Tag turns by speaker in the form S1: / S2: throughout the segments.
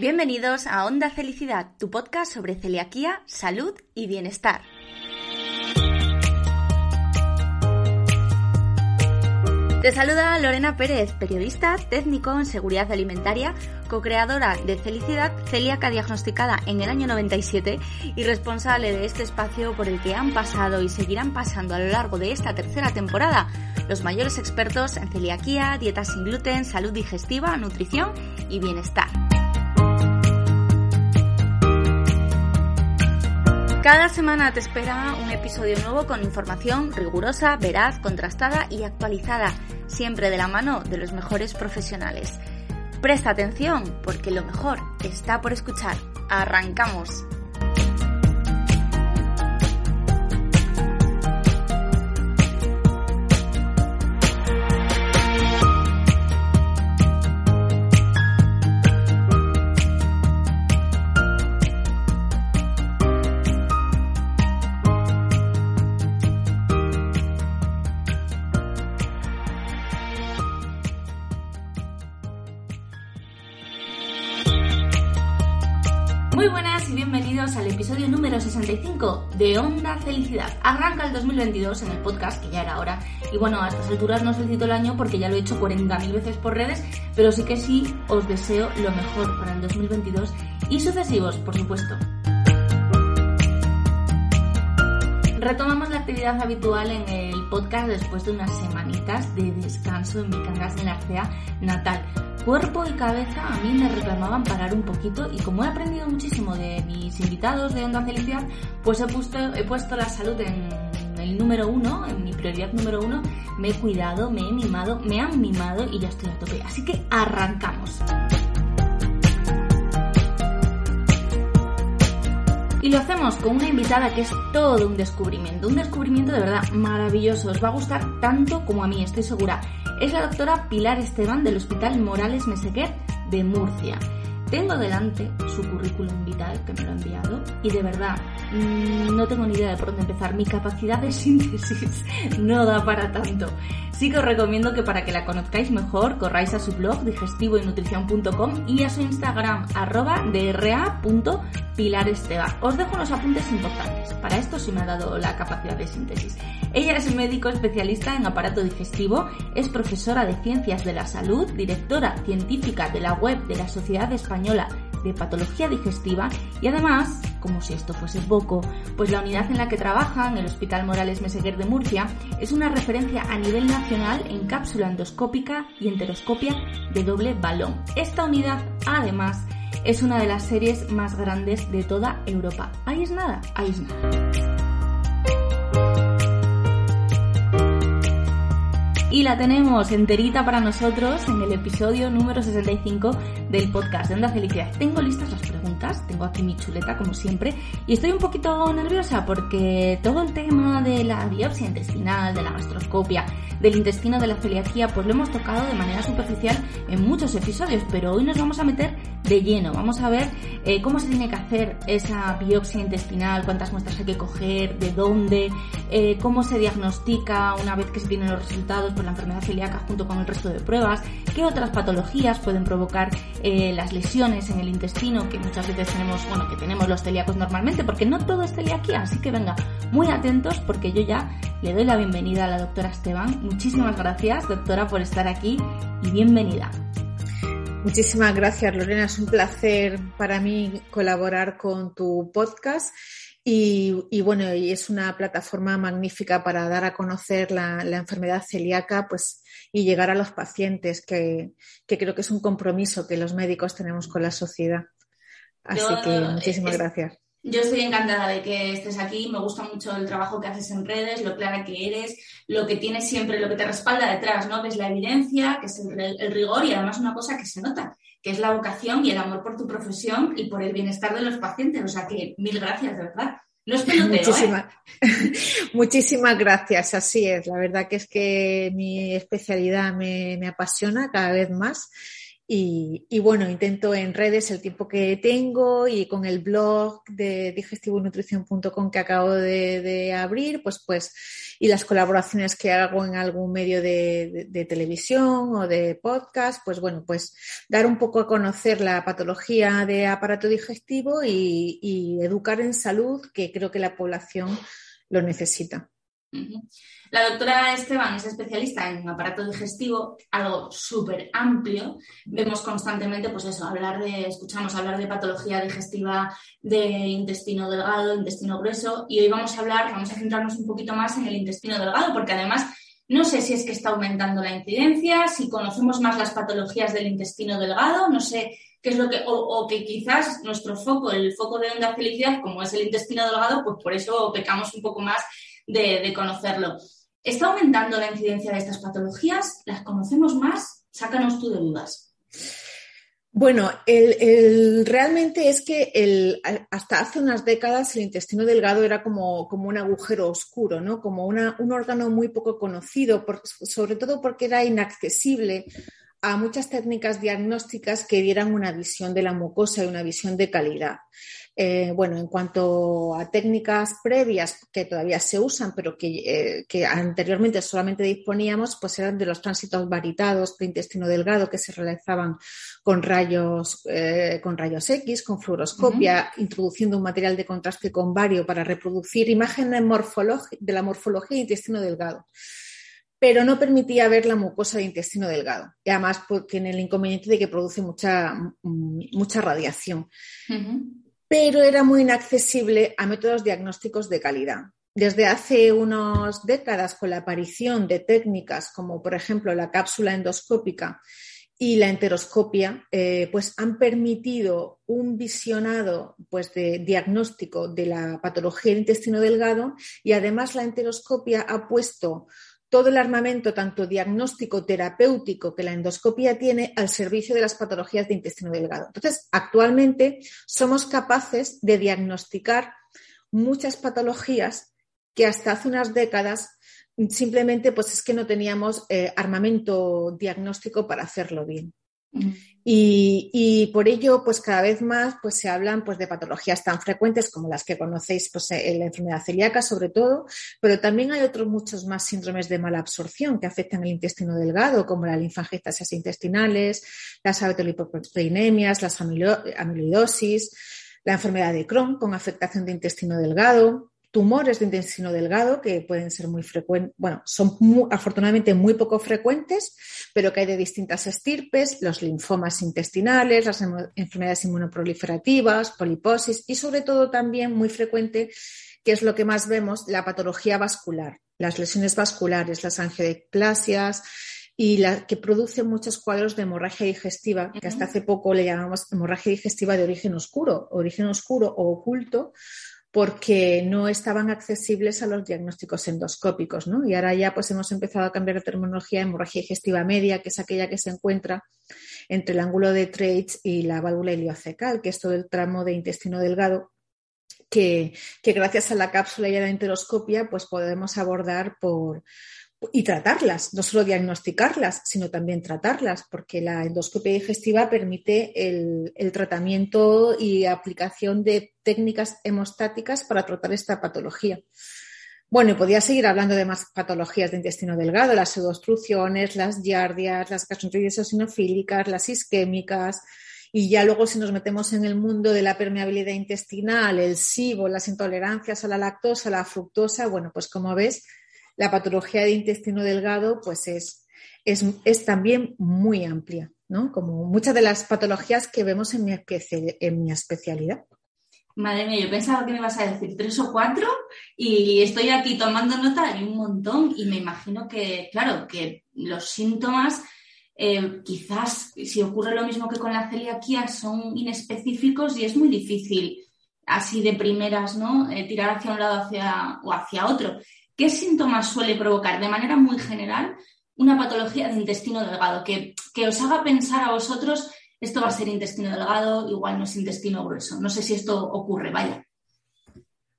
S1: Bienvenidos a Onda Felicidad, tu podcast sobre celiaquía, salud y bienestar. Te saluda Lorena Pérez, periodista, técnico en seguridad alimentaria, co-creadora de Felicidad, celíaca diagnosticada en el año 97 y responsable de este espacio por el que han pasado y seguirán pasando a lo largo de esta tercera temporada los mayores expertos en celiaquía, dieta sin gluten, salud digestiva, nutrición y bienestar. Cada semana te espera un episodio nuevo con información rigurosa, veraz, contrastada y actualizada, siempre de la mano de los mejores profesionales. Presta atención porque lo mejor está por escuchar. ¡Arrancamos! Episodio número 65 de Onda Felicidad. Arranca el 2022 en el podcast, que ya era hora. Y bueno, a estas alturas no felicito el año porque ya lo he hecho 40.000 veces por redes, pero sí que sí os deseo lo mejor para el 2022 y sucesivos, por supuesto. Retomamos la actividad habitual en el podcast después de unas semanitas de descanso en mi casa en la Arcea natal cuerpo y cabeza a mí me reclamaban parar un poquito y como he aprendido muchísimo de mis invitados de Onda Felicidad, pues he puesto, he puesto la salud en el número uno, en mi prioridad número uno, me he cuidado, me he mimado, me han mimado y ya estoy a tope. Así que arrancamos. Y lo hacemos con una invitada que es todo un descubrimiento, un descubrimiento de verdad maravilloso. Os va a gustar tanto como a mí, estoy segura es la doctora Pilar Esteban del Hospital Morales Meseguer de Murcia. Tengo delante su currículum vital que me lo ha enviado y de verdad mm, no tengo ni idea de por dónde empezar. Mi capacidad de síntesis no da para tanto. Sí que os recomiendo que para que la conozcáis mejor corráis a su blog digestivoynutrición.com y a su Instagram arroba dra.pilarestega. Os dejo unos apuntes importantes. Para esto sí me ha dado la capacidad de síntesis. Ella es médico especialista en aparato digestivo, es profesora de ciencias de la salud, directora científica de la web de la Sociedad Española de Patología Digestiva y además, como si esto fuese poco, pues la unidad en la que trabaja en el Hospital Morales Meseguer de Murcia es una referencia a nivel nacional en cápsula endoscópica y enteroscopia de doble balón. Esta unidad, además, es una de las series más grandes de toda Europa. Ahí es nada, ahí es nada. Y la tenemos enterita para nosotros en el episodio número 65 del podcast de Onda Felicidad. Tengo listas las preguntas, tengo aquí mi chuleta como siempre y estoy un poquito nerviosa porque todo el tema de la biopsia intestinal, de la gastroscopia, del intestino de la celiaquía, pues lo hemos tocado de manera superficial en muchos episodios, pero hoy nos vamos a meter de lleno. Vamos a ver eh, cómo se tiene que hacer esa biopsia intestinal, cuántas muestras hay que coger, de dónde, eh, cómo se diagnostica una vez que se tienen los resultados por la enfermedad celíaca junto con el resto de pruebas, qué otras patologías pueden provocar eh, las lesiones en el intestino que muchas veces tenemos, bueno, que tenemos los celíacos normalmente, porque no todo es celiaquía, así que venga, muy atentos porque yo ya le doy la bienvenida a la doctora Esteban. Muchísimas gracias, doctora, por estar aquí y bienvenida.
S2: Muchísimas gracias, Lorena. Es un placer para mí colaborar con tu podcast. Y, bueno, y es una plataforma magnífica para dar a conocer la, enfermedad celíaca pues, y llegar a los pacientes, que, creo que es un compromiso que los médicos tenemos con la sociedad. Así que muchísimas gracias.
S1: Yo estoy encantada de que estés aquí, me gusta mucho el trabajo que haces en redes, lo clara que eres, lo que tienes siempre, lo que te respalda detrás, ¿no? Ves la evidencia, que es el, rigor y además una cosa que se nota, que es la vocación y el amor por tu profesión y por el bienestar de los pacientes. O sea que mil gracias, de verdad. No es peloteo,
S2: Muchísimas, ¿eh? Muchísimas gracias, así es. La verdad que es que mi especialidad me, me apasiona cada vez más Y, bueno, intento en redes el tiempo que tengo y con el blog de digestivonutrición.com que acabo de, abrir, pues, pues, y las colaboraciones que hago en algún medio de, televisión o de podcast, pues bueno, pues dar un poco a conocer la patología de aparato digestivo y, y educar en salud, que creo que la población lo necesita.
S1: La doctora Esteban es especialista en aparato digestivo, algo súper amplio. Vemos constantemente, pues eso, hablar de, escuchamos hablar de patología digestiva de intestino delgado, intestino grueso, y hoy vamos a hablar, vamos a centrarnos un poquito más en el intestino delgado, porque además no sé si es que está aumentando la incidencia, si conocemos más las patologías del intestino delgado, no sé qué es lo que, o, que quizás nuestro foco, el foco de onda felicidad, como es el intestino delgado, pues por eso pecamos un poco más de, conocerlo. ¿Está aumentando la incidencia de estas patologías? ¿Las conocemos más? Sácanos tú de dudas.
S2: Bueno, el, realmente es que el, hasta hace unas décadas el intestino delgado era como, como un agujero oscuro, ¿no? como un órgano muy poco conocido, sobre todo porque era inaccesible a muchas técnicas diagnósticas que dieran una visión de la mucosa y una visión de calidad. Eh, bueno, en cuanto a técnicas previas que todavía se usan, pero que, eh, anteriormente solamente disponíamos, pues eran de los tránsitos varitados de intestino delgado que se realizaban con rayos, eh, con rayos X, con fluoroscopia, introduciendo un material de contraste con vario para reproducir imágenes de la morfología de intestino delgado. Pero no permitía ver la mucosa de intestino delgado. Y además tiene el inconveniente de que produce mucha, mm, mucha radiación pero era muy inaccesible a métodos diagnósticos de calidad. Desde hace unas décadas, con la aparición de técnicas como, por ejemplo, la cápsula endoscópica y la enteroscopia, eh, pues han permitido un visionado pues, de diagnóstico de la patología del intestino delgado y además la enteroscopia ha puesto todo el armamento, tanto diagnóstico, terapéutico, que la endoscopia tiene al servicio de las patologías de intestino delgado. Entonces, actualmente somos capaces de diagnosticar muchas patologías que hasta hace unas décadas simplemente pues es que no teníamos eh, armamento diagnóstico para hacerlo bien. Y, por ello, pues cada vez más pues, se hablan pues, de patologías tan frecuentes como las que conocéis pues, la enfermedad celíaca, sobre todo, pero también hay otros muchos más síndromes de mala absorción que afectan el intestino delgado, como la linfangiectasias intestinales, las abetolipoproteinemias, las amiloidosis, la enfermedad de Crohn con afectación de intestino delgado, tumores de intestino delgado que pueden ser muy frecuentes, bueno, son afortunadamente muy poco frecuentes, pero que hay de distintas estirpes, los linfomas intestinales, las enfermedades inmunoproliferativas, poliposis y sobre todo también muy frecuente, que es lo que más vemos, la patología vascular, las lesiones vasculares, las angioplasias, y la, que produce muchos cuadros de hemorragia digestiva, que hasta hace poco le llamamos hemorragia digestiva de origen oscuro, origen oscuro o oculto, porque no estaban accesibles a los diagnósticos endoscópicos, ¿no? Y ahora ya pues hemos empezado a cambiar la terminología hemorragia digestiva media, que es aquella que se encuentra entre el ángulo de Treitz y la válvula iliocecal, que es todo el tramo de intestino delgado que, que, gracias a la cápsula y a la enteroscopia pues podemos abordar por, y tratarlas, no solo diagnosticarlas, sino también tratarlas, porque la endoscopia digestiva permite el, tratamiento y aplicación de técnicas hemostáticas para tratar esta patología. Bueno, y podría seguir hablando de más patologías de intestino delgado, las pseudoobstrucciones, las giardias, las gastroenteritis eosinofílicas, las isquémicas, y ya luego si nos metemos en el mundo de la permeabilidad intestinal, el SIBO, las intolerancias a la lactosa, a la fructosa, bueno, pues como ves, la patología de intestino delgado pues es, es, también muy amplia, ¿no? Como muchas de las patologías que vemos en mi, en mi especialidad.
S1: Madre mía, yo pensaba que me ibas a decir tres o cuatro y estoy aquí tomando nota de un montón y me imagino que, claro, que los síntomas eh, quizás si ocurre lo mismo que con la celiaquía son inespecíficos y es muy difícil así de primeras, ¿no? Eh, tirar hacia un lado hacia, o hacia otro. ¿Qué síntomas suele provocar de manera muy general una patología de intestino delgado? Que, os haga pensar a vosotros, esto va a ser intestino delgado, igual no es intestino grueso. No sé si esto ocurre, vaya.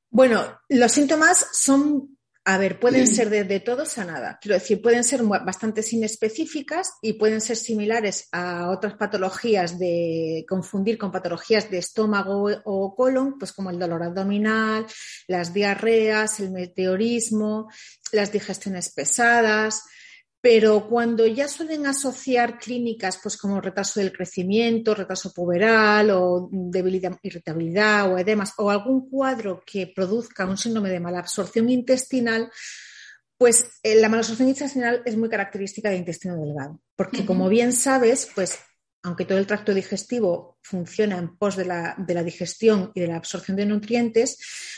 S2: Bueno, los síntomas son A ver, pueden ser de, todos a nada. Quiero decir, pueden ser bastante inespecíficas y pueden ser similares a otras patologías de confundir con patologías de estómago o colon, pues como el dolor abdominal, las diarreas, el meteorismo, las digestiones pesadas. Pero cuando ya suelen asociar clínicas pues como retraso del crecimiento, retraso puberal o debilidad, irritabilidad o edemas o algún cuadro que produzca un síndrome de mala absorción intestinal, pues eh, la malabsorción intestinal es muy característica del intestino delgado, porque como bien sabes, pues aunque todo el tracto digestivo funciona en pos de la, digestión y de la absorción de nutrientes,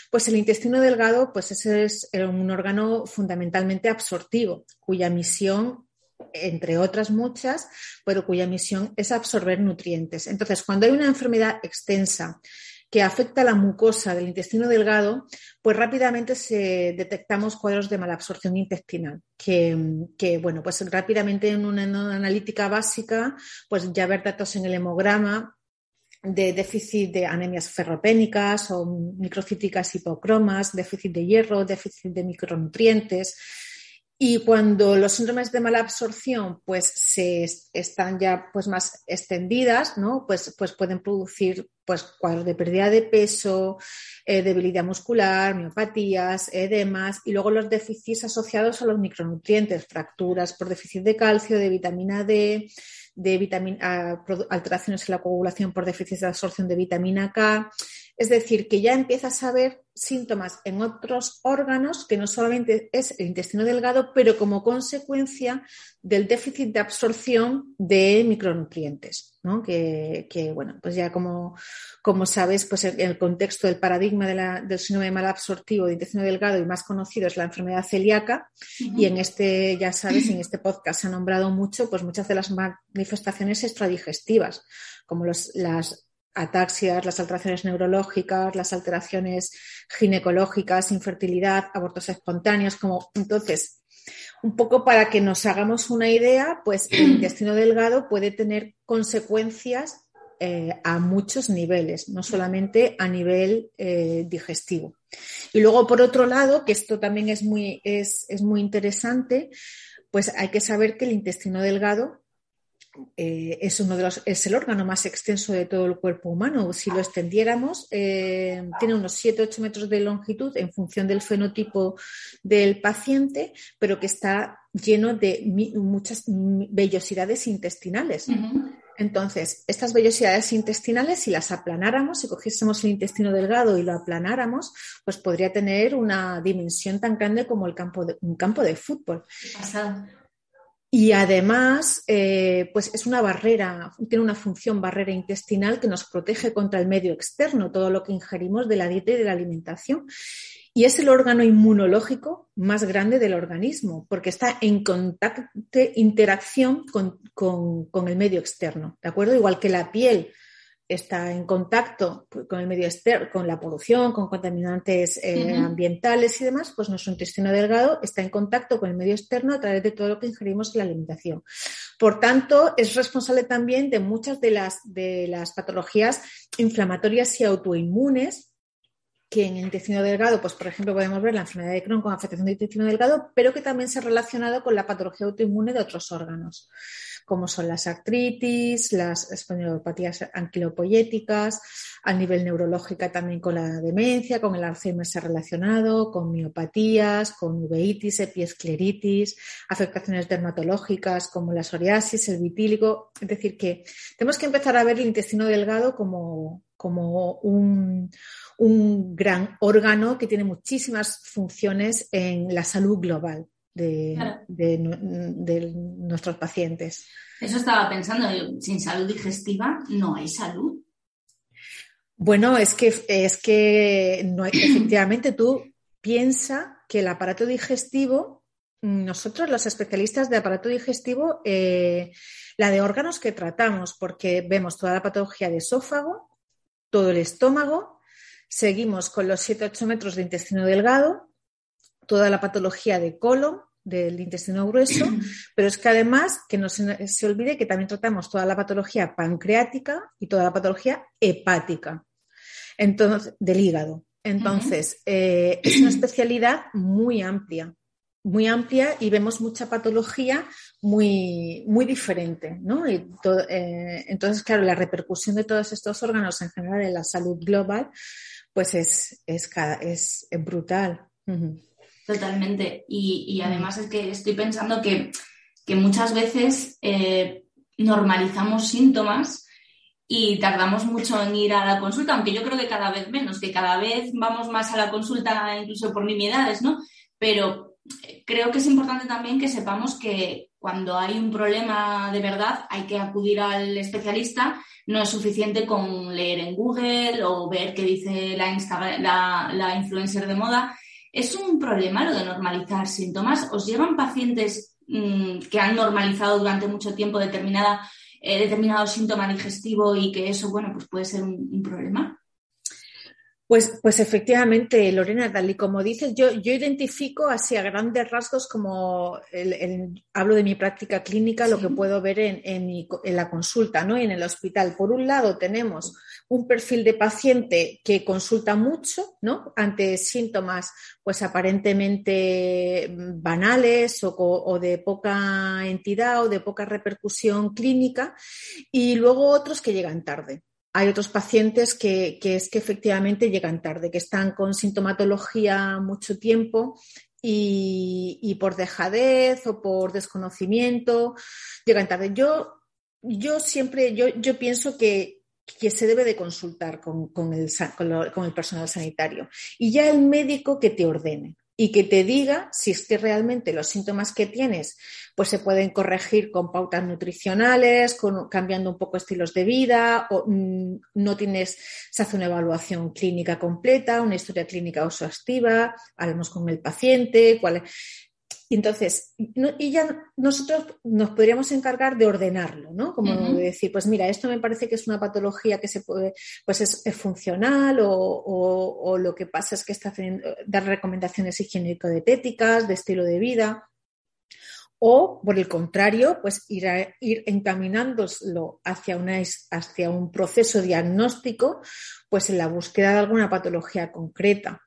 S2: pues el intestino delgado pues ese es un órgano fundamentalmente absortivo, cuya misión, entre otras muchas, pero cuya misión es absorber nutrientes. Entonces, cuando hay una enfermedad extensa que afecta la mucosa del intestino delgado, pues rápidamente se detectamos cuadros de malabsorción intestinal, que, bueno, pues rápidamente en una, analítica básica, pues ya ver datos en el hemograma de déficit de anemias ferropénicas o microcíticas hipocromas, déficit de hierro, déficit de micronutrientes, y cuando los síndromes de mala absorción pues se están ya pues más extendidas, ¿no? Pues, pues pueden producir pues cuadros de pérdida de peso, eh, debilidad muscular, miopatías, edemas y luego los déficits asociados a los micronutrientes, fracturas por déficit de calcio, de vitamina D, de vitamina, alteraciones en la coagulación por déficit de absorción de vitamina K. Es decir, que ya empiezas a ver síntomas en otros órganos que no solamente es el intestino delgado, pero como consecuencia del déficit de absorción de micronutrientes, ¿no? que, bueno, pues ya como, como sabes, pues en el contexto del paradigma de la, del síndrome mal absortivo de intestino delgado y más conocido es la enfermedad celíaca y en este, ya sabes, en este podcast se ha nombrado mucho, pues muchas de las manifestaciones extradigestivas, como los, las ataxias, las alteraciones neurológicas, las alteraciones ginecológicas, infertilidad, abortos espontáneos, como entonces, un poco para que nos hagamos una idea, pues el intestino delgado puede tener consecuencias eh, a muchos niveles, no solamente a nivel eh, digestivo. Y luego, por otro lado, que esto también es muy, es muy interesante, pues hay que saber que el intestino delgado eh, es uno de los, es el órgano más extenso de todo el cuerpo humano. Si lo extendiéramos, eh, tiene unos 7-8 metros de longitud en función del fenotipo del paciente, pero que está lleno de muchas vellosidades intestinales. Entonces, estas vellosidades intestinales, si las aplanáramos, si cogiésemos el intestino delgado y lo aplanáramos, pues podría tener una dimensión tan grande como el campo de, un campo de fútbol. Y además, eh, pues es una barrera, tiene una función barrera intestinal que nos protege contra el medio externo, todo lo que ingerimos de la dieta y de la alimentación. Y es el órgano inmunológico más grande del organismo, porque está en contacto, interacción con, con el medio externo, ¿de acuerdo? Igual que la piel está en contacto con el medio externo, con la polución, con contaminantes eh, ambientales y demás, pues nuestro intestino delgado está en contacto con el medio externo a través de todo lo que ingerimos en la alimentación. Por tanto, es responsable también de muchas de las, de las patologías inflamatorias y autoinmunes que en el intestino delgado, pues por ejemplo, podemos ver la enfermedad de Crohn con afectación del intestino delgado, pero que también se ha relacionado con la patología autoinmune de otros órganos como son las artritis, las espondiopatías anquilopoyéticas, a nivel neurológico también con la demencia, con el Alzheimer se ha relacionado, con miopatías, con uveitis, epiescleritis, afectaciones dermatológicas como la psoriasis, el vitíligo. Es decir, que tenemos que empezar a ver el intestino delgado como, como un, un gran órgano que tiene muchísimas funciones en la salud global de, nuestros pacientes.
S1: Eso estaba pensando, sin salud digestiva no hay salud.
S2: Bueno, es que, es que no hay, efectivamente tú piensa que el aparato digestivo, nosotros los especialistas de aparato digestivo, eh, la de órganos que tratamos, porque vemos toda la patología de esófago, todo el estómago, seguimos con los 7-8 metros de intestino delgado, toda la patología de colon, del intestino grueso, pero es que además que no se, se, olvide que también tratamos toda la patología pancreática y toda la patología hepática, entonces del hígado. Entonces, eh, es una especialidad muy amplia, muy amplia y vemos mucha patología muy, muy diferente, ¿no? Eh, entonces, claro, la repercusión de todos estos órganos en general en la salud global, pues es, es, es brutal.
S1: Totalmente. Y, además es que estoy pensando que, muchas veces eh, normalizamos síntomas y tardamos mucho en ir a la consulta, aunque yo creo que cada vez menos, que cada vez vamos más a la consulta incluso por nimiedades, ¿no? Pero eh, creo que es importante también que sepamos que cuando hay un problema de verdad hay que acudir al especialista. No es suficiente con leer en Google o ver qué dice la, la influencer de moda ¿Es un problema lo de normalizar síntomas? ¿Os llevan pacientes mm, que han normalizado durante mucho tiempo determinada, eh, determinado síntoma digestivo y que eso, bueno, pues puede ser un problema?
S2: Pues, pues efectivamente, Lorena, tal y como dices, yo, yo identifico así a grandes rasgos como hablo de mi práctica clínica, lo que puedo ver en, en, la consulta ¿no? y en el hospital. Por un lado, tenemos un perfil de paciente que consulta mucho ¿no? ante síntomas pues aparentemente banales o, o de poca entidad o de poca repercusión clínica y luego otros que llegan tarde hay otros pacientes que, es que efectivamente llegan tarde, que están con sintomatología mucho tiempo y, por dejadez o por desconocimiento llegan tarde. Yo, yo siempre, yo, yo pienso que, se debe de consultar con, el, con el personal sanitario y ya el médico que te ordene y que te diga si es que realmente los síntomas que tienes pues se pueden corregir con pautas nutricionales, con, cambiando un poco estilos de vida, o mm, no tienes, se hace una evaluación clínica completa, una historia clínica exhaustiva, hablamos con el paciente, cuál entonces, y ya nosotros nos podríamos encargar de ordenarlo, ¿no? Como decir, pues mira, esto me parece que es una patología que se puede, pues es, funcional o, lo que pasa es que está haciendo, dar recomendaciones higiénico-dietéticas, de estilo de vida. O, por el contrario, pues ir, ir encaminándolo hacia, una, hacia un proceso diagnóstico, pues en la búsqueda de alguna patología concreta.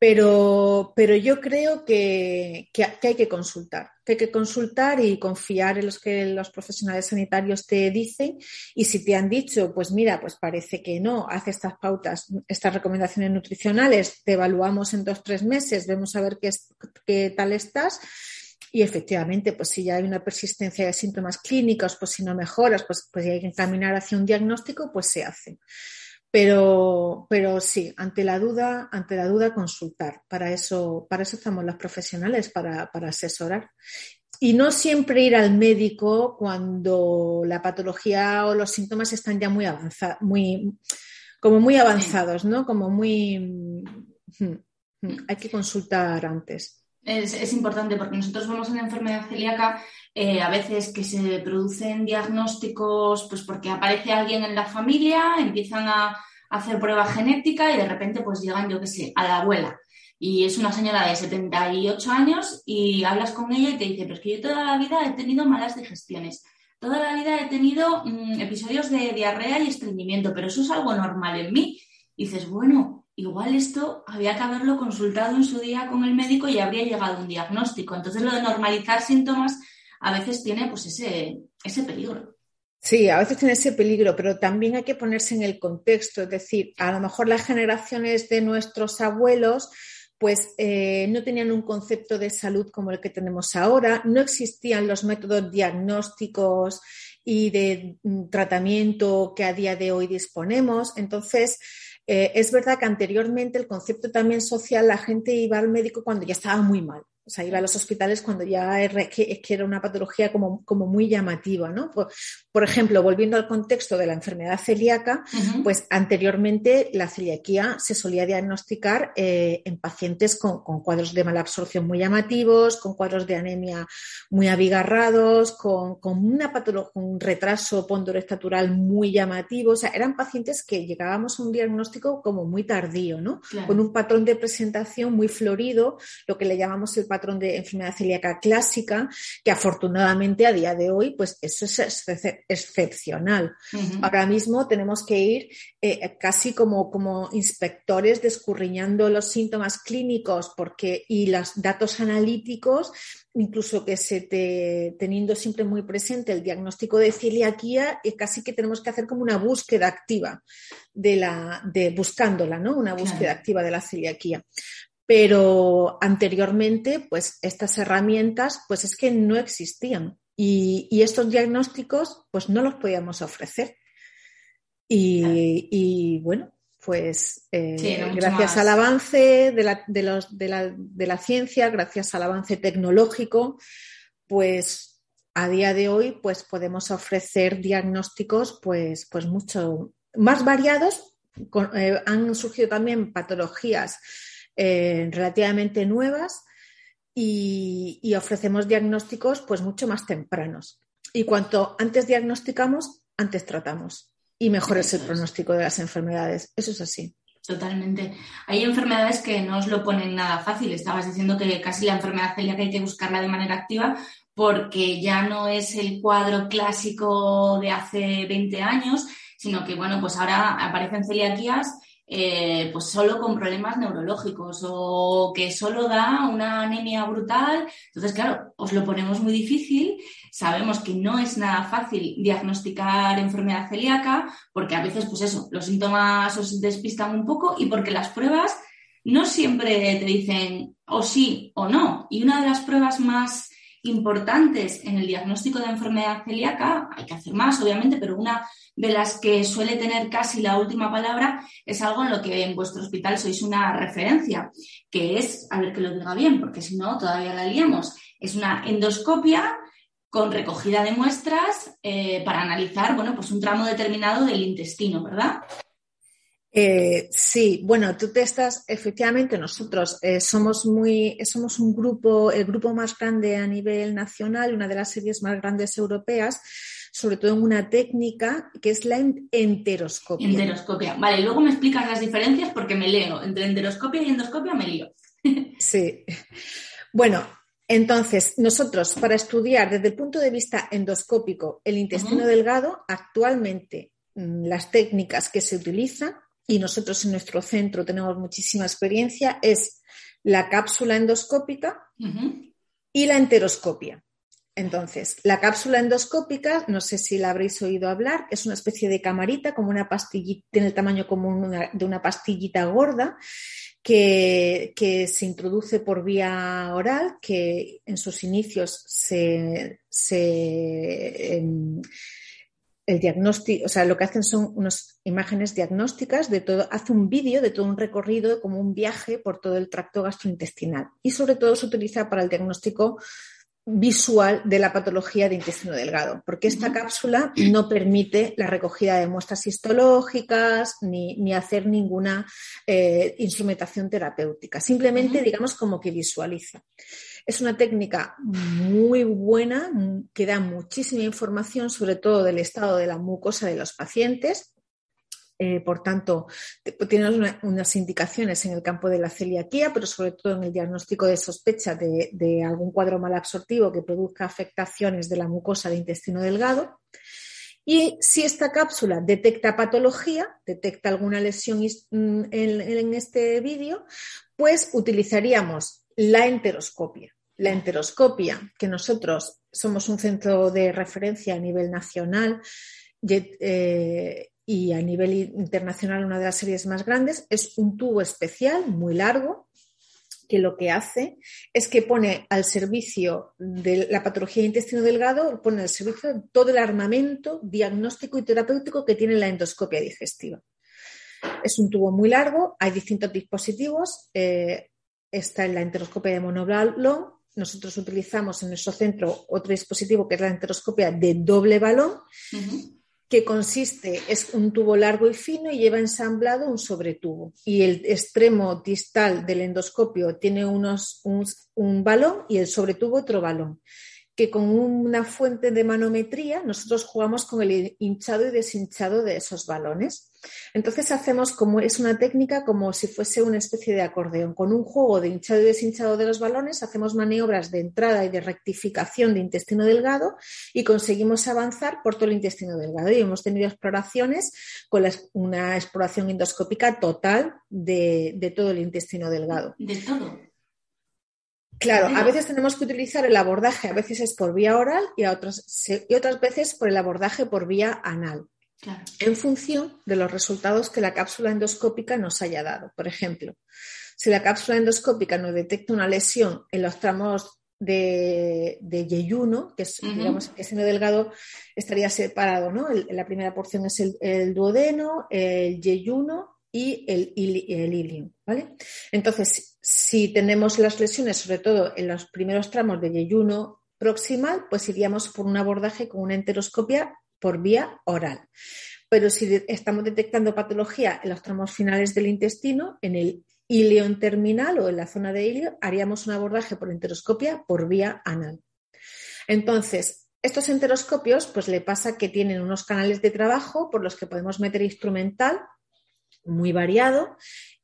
S2: Pero, pero yo creo que, hay que consultar, que hay que consultar y confiar en los que los profesionales sanitarios te dicen. Y si te han dicho, pues mira, pues parece que no, hace estas pautas, estas recomendaciones nutricionales, te evaluamos en dos, tres meses, vemos a ver qué, qué tal estás. Y efectivamente, pues si ya hay una persistencia de síntomas clínicos, pues si no mejoras, pues, pues hay que encaminar hacia un diagnóstico, pues se hace. Pero, pero sí, ante la duda, ante la duda, consultar. Para eso, para eso estamos los profesionales, para, asesorar. Y no siempre ir al médico cuando la patología o los síntomas están ya muy avanzados, muy, como muy avanzados, ¿no? Como muy. Hmm, hmm, hay que consultar antes.
S1: Es, importante porque nosotros vemos en la enfermedad celíaca eh, a veces que se producen diagnósticos pues porque aparece alguien en la familia, empiezan a, hacer prueba genética y de repente pues llegan, yo qué sé, a la abuela. Y es una señora de 78 años y hablas con ella y te dice, pero es que yo toda la vida he tenido malas digestiones. Toda la vida he tenido mm, episodios de diarrea y estreñimiento, pero eso es algo normal en mí. Dices, bueno, igual esto había que haberlo consultado en su día con el médico y habría llegado un diagnóstico. Entonces lo de normalizar síntomas a veces tiene pues ese, ese peligro.
S2: Sí, a veces tiene ese peligro, pero también hay que ponerse en el contexto. Es decir, a lo mejor las generaciones de nuestros abuelos pues eh, no tenían un concepto de salud como el que tenemos ahora, no existían los métodos diagnósticos y de mm, tratamiento que a día de hoy disponemos. Entonces, eh, es verdad que anteriormente el concepto también social, la gente iba al médico cuando ya estaba muy mal. O sea, iba a los hospitales cuando ya es que, era una patología como, como muy llamativa, ¿no? Por, ejemplo, volviendo al contexto de la enfermedad celíaca, pues anteriormente la celiaquía se solía diagnosticar eh, en pacientes con, cuadros de mala absorción muy llamativos, con cuadros de anemia muy abigarrados, con, una patología, un retraso ponderostatural muy llamativo. O sea, eran pacientes que llegábamos a un diagnóstico como muy tardío, ¿no? Con un patrón de presentación muy florido, lo que le llamamos el patrón patrón de enfermedad celíaca clásica, que afortunadamente a día de hoy, pues eso es excepcional. Ahora mismo tenemos que ir eh, casi como, como inspectores descurriñando los síntomas clínicos porque, y los datos analíticos incluso que se te, teniendo siempre muy presente el diagnóstico de celiaquía, y casi que tenemos que hacer como una búsqueda activa de la, de buscándola, ¿no? Una búsqueda activa de la celiaquía. Pero anteriormente, pues estas herramientas, pues es que no existían. Y, y estos diagnósticos, pues no los podíamos ofrecer. Y, y bueno, pues eh, gracias al avance de la, de, los, de, la, de la, ciencia, gracias al avance tecnológico, pues a día de hoy pues podemos ofrecer diagnósticos pues, pues mucho más variados. Eh, han surgido también patologías eh, relativamente nuevas y, y, ofrecemos diagnósticos pues mucho más tempranos. Y cuanto antes diagnosticamos, antes tratamos y mejor es el pronóstico de las enfermedades. Eso es así.
S1: Totalmente. Hay enfermedades que no os lo ponen nada fácil. Estabas diciendo que casi la enfermedad celíaca hay que buscarla de manera activa porque ya no es el cuadro clásico de hace 20 años, sino que, bueno, pues ahora aparecen celiaquías eh, pues solo con problemas neurológicos o que solo da una anemia brutal. Entonces, claro, os lo ponemos muy difícil. Sabemos que no es nada fácil diagnosticar enfermedad celíaca porque a veces, pues eso, los síntomas os despistan un poco y porque las pruebas no siempre te dicen o sí o no. Y una de las pruebas más importantes en el diagnóstico de enfermedad celíaca, hay que hacer más, obviamente, pero una de las que suele tener casi la última palabra es algo en lo que en vuestro hospital sois una referencia, que es, a ver que lo diga bien, porque si no todavía la liamos, es una endoscopia con recogida de muestras eh, para analizar, bueno, pues un tramo determinado del intestino, ¿verdad?
S2: Eh, sí, bueno, tú te estás, efectivamente, nosotros eh, somos muy, somos un grupo, el grupo más grande a nivel nacional, una de las series más grandes europeas, sobre todo en una técnica que es la enteroscopia.
S1: Enteroscopia. Vale, luego me explicas las diferencias porque me leo. Entre enteroscopia y endoscopia me lío.
S2: sí. Bueno, entonces, nosotros para estudiar desde el punto de vista endoscópico el intestino delgado, actualmente mm, las técnicas que se utilizan y nosotros en nuestro centro tenemos muchísima experiencia, es la cápsula endoscópica y la enteroscopia. Entonces, la cápsula endoscópica, no sé si la habréis oído hablar, es una especie de camarita, como una pastillita, tiene el tamaño como de una pastillita gorda, que, se introduce por vía oral, que en sus inicios se, em, el diagnóstico, o sea, lo que hacen son unas imágenes diagnósticas de todo, hace un vídeo de todo un recorrido como un viaje por todo el tracto gastrointestinal. Y sobre todo se utiliza para el diagnóstico visual de la patología de intestino delgado, porque esta cápsula no permite la recogida de muestras histológicas ni, hacer ninguna eh, instrumentación terapéutica, simplemente digamos como que visualiza. Es una técnica muy buena que da muchísima información, sobre todo del estado de la mucosa de los pacientes. Eh, por tanto, tiene unas indicaciones en el campo de la celiaquía, pero sobre todo en el diagnóstico de sospecha de, algún cuadro malabsortivo que produzca afectaciones de la mucosa de intestino delgado. Y si esta cápsula detecta patología, detecta alguna lesión mm, en, este vídeo, pues utilizaríamos la enteroscopia. La enteroscopia, que nosotros somos un centro de referencia a nivel nacional eh, y a nivel internacional una de las series más grandes, es un tubo especial muy largo que lo que hace es que pone al servicio de la patología de intestino delgado, pone al servicio todo el armamento diagnóstico y terapéutico que tiene la endoscopia digestiva. Es un tubo muy largo, hay distintos dispositivos, eh, está en la enteroscopia de monobalón, nosotros utilizamos en nuestro centro otro dispositivo que es la enteroscopia de doble balón, que consiste, es un tubo largo y fino y lleva ensamblado un sobretubo. Y el extremo distal del endoscopio tiene unos, un, balón y el sobretubo otro balón que con una fuente de manometría nosotros jugamos con el hinchado y deshinchado de esos balones. Entonces hacemos como es una técnica como si fuese una especie de acordeón. Con un juego de hinchado y deshinchado de los balones hacemos maniobras de entrada y de rectificación de intestino delgado y conseguimos avanzar por todo el intestino delgado. Y hemos tenido exploraciones con una exploración endoscópica total de, de todo el intestino delgado.
S1: De todo.
S2: Claro, a veces tenemos que utilizar el abordaje, a veces es por vía oral y, otras, y otras veces por el abordaje por vía anal. En función de los resultados que la cápsula endoscópica nos haya dado. Por ejemplo, si la cápsula endoscópica nos detecta una lesión en los tramos de, Yeyuno, que es, digamos, que seno delgado estaría separado, ¿no? la primera porción es el, duodeno, el Yeyuno y el, el ilium, ¿vale? Entonces, si tenemos las lesiones, sobre todo en los primeros tramos de yeyuno proximal, pues iríamos por un abordaje con una enteroscopia por vía oral. Pero si estamos detectando patología en los tramos finales del intestino, en el ilion terminal o en la zona de ilio, haríamos un abordaje por enteroscopia por vía anal. Entonces, estos enteroscopios, pues le pasa que tienen unos canales de trabajo por los que podemos meter instrumental muy variado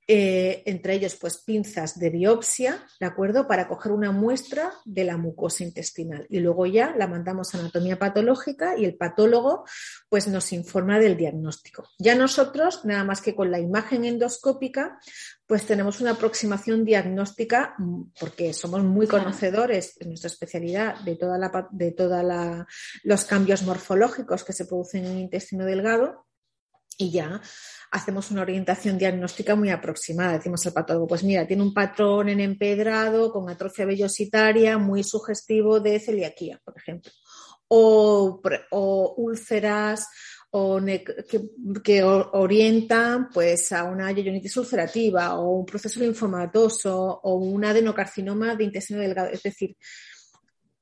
S2: eh, entre ellos pues pinzas de biopsia, ¿de acuerdo? Para coger una muestra de la mucosa intestinal y luego ya la mandamos a anatomía patológica y el patólogo pues nos informa del diagnóstico. Ya nosotros, nada más que con la imagen endoscópica, pues tenemos una aproximación diagnóstica porque somos muy conocedores en nuestra especialidad de toda la, de toda los cambios morfológicos que se producen en el intestino delgado y ya hacemos una orientación diagnóstica muy aproximada. Decimos al patólogo, pues mira, tiene un patrón en empedrado con atrofia vellositaria muy sugestivo de celiaquía, por ejemplo, o, úlceras o que, orientan pues, a una yeyonitis ulcerativa o un proceso linfomatoso o un adenocarcinoma de intestino delgado. Es decir,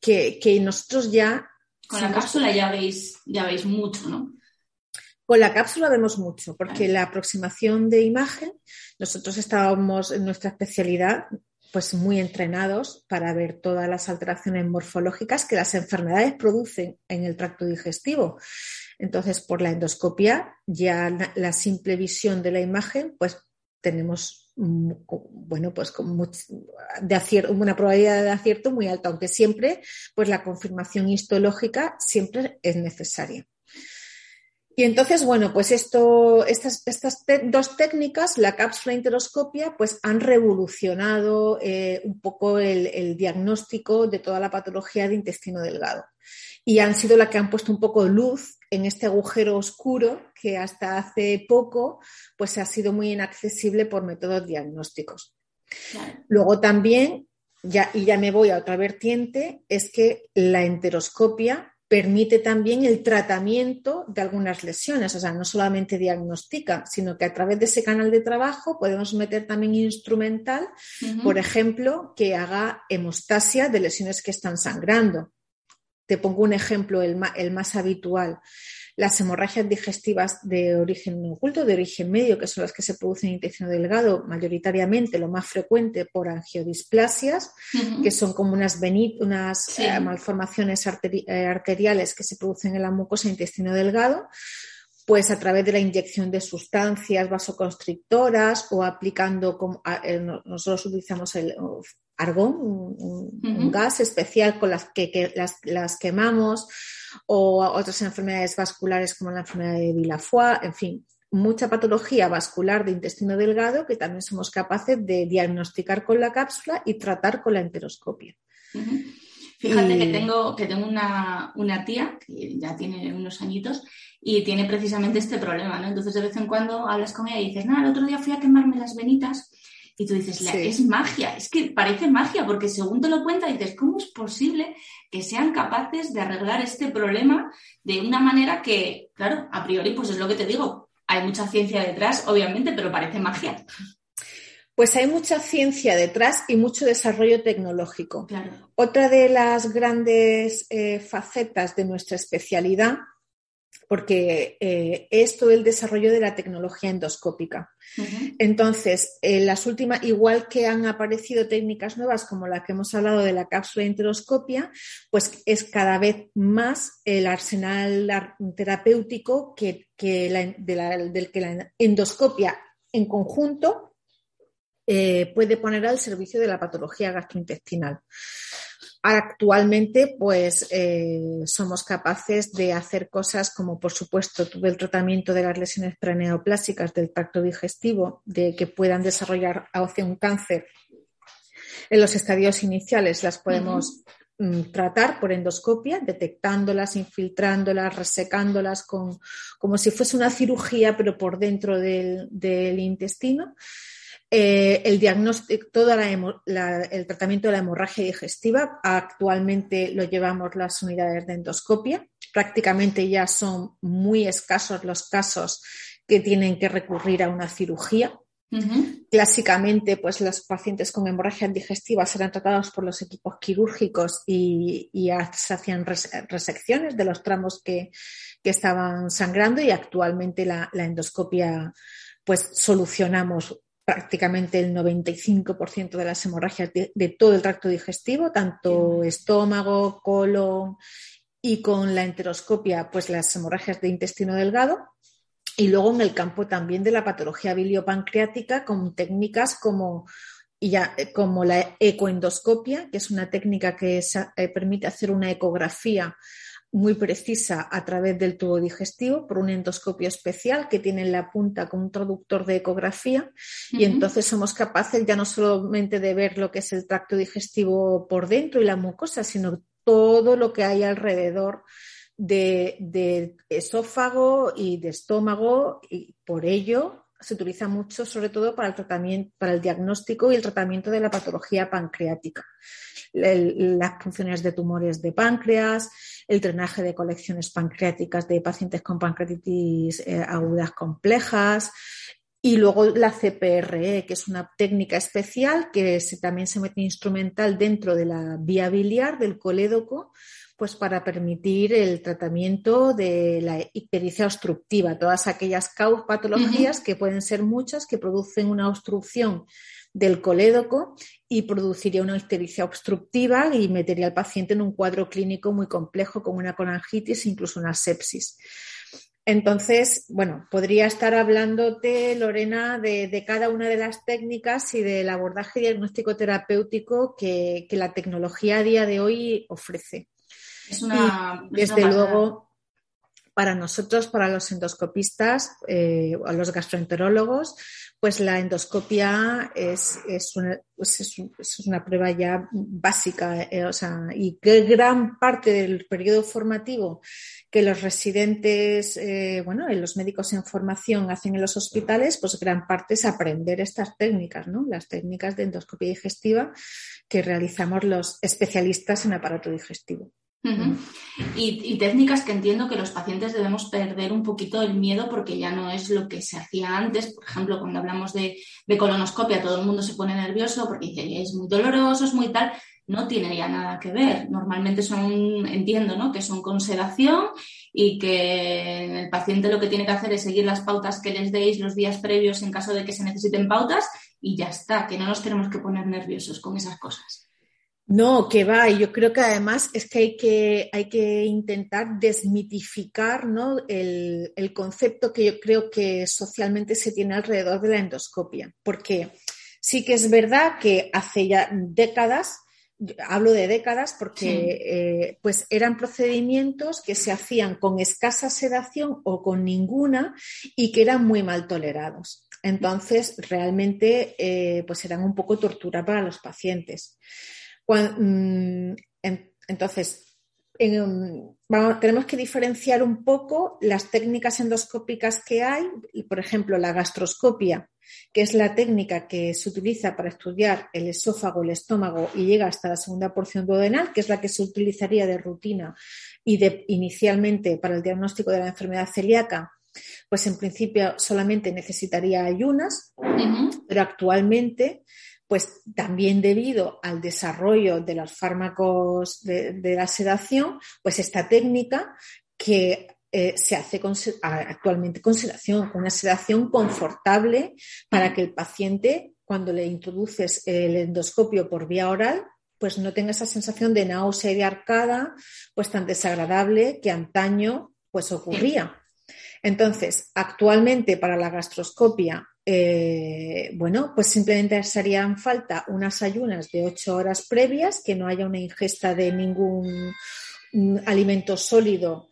S2: que, nosotros ya...
S1: Con la cápsula ya veis, ya veis mucho, ¿no?
S2: Con la cápsula vemos mucho, porque la aproximación de imagen, nosotros estábamos en nuestra especialidad pues muy entrenados para ver todas las alteraciones morfológicas que las enfermedades producen en el tracto digestivo. Entonces, por la endoscopia, ya la, simple visión de la imagen, pues tenemos bueno, pues con de acierto, una probabilidad de acierto muy alta, aunque siempre, pues la confirmación histológica siempre es necesaria. Y entonces, bueno, pues esto, estas, estas dos técnicas, la cápsula interoscopia, pues han revolucionado eh, un poco el, diagnóstico de toda la patología de intestino delgado. Y han sido las que han puesto un poco luz en este agujero oscuro que hasta hace poco pues ha sido muy inaccesible por métodos diagnósticos. Luego también, ya, y ya me voy a otra vertiente, es que la enteroscopia permite también el tratamiento de algunas lesiones, o sea, no solamente diagnostica, sino que a través de ese canal de trabajo podemos meter también instrumental, por ejemplo, que haga hemostasia de lesiones que están sangrando. Te pongo un ejemplo, el más habitual las hemorragias digestivas de origen oculto, de origen medio, que son las que se producen en intestino delgado, mayoritariamente lo más frecuente por angiodisplasias, que son como unas, unas eh, malformaciones eh, arteriales que se producen en la mucosa intestino delgado pues a través de la inyección de sustancias vasoconstrictoras o aplicando, como, eh, nosotros utilizamos el argón, un, gas especial con las que, las, quemamos, o otras enfermedades vasculares como la enfermedad de Villafoy, en fin, mucha patología vascular de intestino delgado que también somos capaces de diagnosticar con la cápsula y tratar con la enteroscopia.
S1: Fíjate que tengo, que tengo una, una, tía que ya tiene unos añitos y tiene precisamente este problema, ¿no? Entonces de vez en cuando hablas con ella y dices, nada, el otro día fui a quemarme las venitas y tú dices, es magia, es que parece magia, porque según te lo cuenta, dices, ¿cómo es posible que sean capaces de arreglar este problema de una manera que, claro, a priori, pues es lo que te digo, hay mucha ciencia detrás, obviamente, pero parece magia.
S2: Pues hay mucha ciencia detrás y mucho desarrollo tecnológico. Otra de las grandes eh, facetas de nuestra especialidad porque eh, es todo el desarrollo de la tecnología endoscópica. Entonces, en las últimas, igual que han aparecido técnicas nuevas como la que hemos hablado de la cápsula de enteroscopia, pues es cada vez más el arsenal terapéutico que, del que la endoscopia en conjunto eh, puede poner al servicio de la patología gastrointestinal. Actualmente, pues eh, somos capaces de hacer cosas como, por supuesto, todo el tratamiento de las lesiones preneoplásicas del tracto digestivo, de que puedan desarrollar hacia un cáncer. En los estadios iniciales las podemos mm, tratar por endoscopia, detectándolas, infiltrándolas, resecándolas, con, como si fuese una cirugía, pero por dentro del, del intestino. Eh, el diagnóstico, todo el tratamiento de la hemorragia digestiva, actualmente lo llevamos las unidades de endoscopia. Prácticamente ya son muy escasos los casos que tienen que recurrir a una cirugía. Clásicamente, pues los pacientes con hemorragia digestiva serán tratados por los equipos quirúrgicos y, se hacían resecciones de los tramos que, estaban sangrando y actualmente la, la endoscopia pues solucionamos prácticamente el 95% de las hemorragias de, todo el tracto digestivo, tanto estómago, colon y con la enteroscopia, pues las hemorragias de intestino delgado. Y luego en el campo también de la patología biliopancreática con técnicas como, ya, como la ecoendoscopia, que es una técnica que eh, permite hacer una ecografía muy precisa a través del tubo digestivo por un endoscopio especial que tiene en la punta como un traductor de ecografía. Y entonces somos capaces ya no solamente de ver lo que es el tracto digestivo por dentro y la mucosa, sino todo lo que hay alrededor de, esófago y de estómago. Y por ello se utiliza mucho sobre todo para el tratamiento, para el diagnóstico y el tratamiento de la patología pancreática las funciones de tumores de páncreas, el drenaje de colecciones pancreáticas de pacientes con pancreatitis eh, agudas complejas, y luego la CPRE, que es una técnica especial que también se mete instrumental dentro de la vía biliar del colédoco, pues para permitir el tratamiento de la ictericia obstructiva, todas aquellas patologías que pueden ser muchas que producen una obstrucción del colédoco y produciría una ictericia obstructiva y metería al paciente en un cuadro clínico muy complejo como una colangitis, incluso una sepsis. Entonces, bueno, podría estar hablándote, Lorena, de, cada una de las técnicas y del abordaje diagnóstico terapéutico que, la tecnología a día de hoy ofrece.
S1: Es una,
S2: desde luego, para nosotros, para los endoscopistas eh, o los gastroenterólogos, pues la endoscopia es, pues una, prueba ya básica eh, y que gran parte del periodo formativo que los residentes, eh, bueno, los médicos en formación hacen en los hospitales, pues gran parte es aprender estas técnicas, ¿no? Las técnicas de endoscopia digestiva que realizamos los especialistas en aparato digestivo
S1: y, técnicas que entiendo que los pacientes debemos perder un poquito el miedo porque ya no es lo que se hacía antes. Por ejemplo, cuando hablamos de, colonoscopia, todo el mundo se pone nervioso porque dice, es muy doloroso, es muy tal. No tiene ya nada que ver. Normalmente son, entiendo, ¿no? Que son con sedación y que el paciente lo que tiene que hacer es seguir las pautas que les deis los días previos en caso de que se necesiten pautas y ya está, que no nos tenemos que poner nerviosos con esas cosas.
S2: No, que va, y yo creo que además es que hay que, hay que intentar desmitificar ¿no? el, concepto que yo creo que socialmente se tiene alrededor de la endoscopia, porque sí que es verdad que hace ya décadas, hablo de décadas porque eh, pues eran procedimientos que se hacían con escasa sedación o con ninguna y que eran muy mal tolerados. Entonces, realmente, eh, pues eran un poco tortura para los pacientes. Mm, entonces, tenemos que diferenciar un poco las técnicas endoscópicas que hay, por ejemplo, la gastroscopia, que es la técnica que se utiliza para estudiar el esófago, el estómago y llega hasta la segunda porción duodenal, que es la que se utilizaría de rutina y de, inicialmente para el diagnóstico de la enfermedad celíaca, pues en principio solamente necesitaría ayunas, pero actualmente pues también debido al desarrollo de los fármacos de, la sedación, pues esta técnica que eh, se hace actualmente con sedación, con una sedación confortable para que el paciente, cuando le introduces el endoscopio por vía oral, pues no tenga esa sensación de náusea y de arcada, pues tan desagradable que antaño pues ocurría. Entonces, actualmente para la gastroscopia, eh, bueno, pues simplemente harían falta unas ayunas de ocho horas previas, que no haya una ingesta de ningún mm, alimento sólido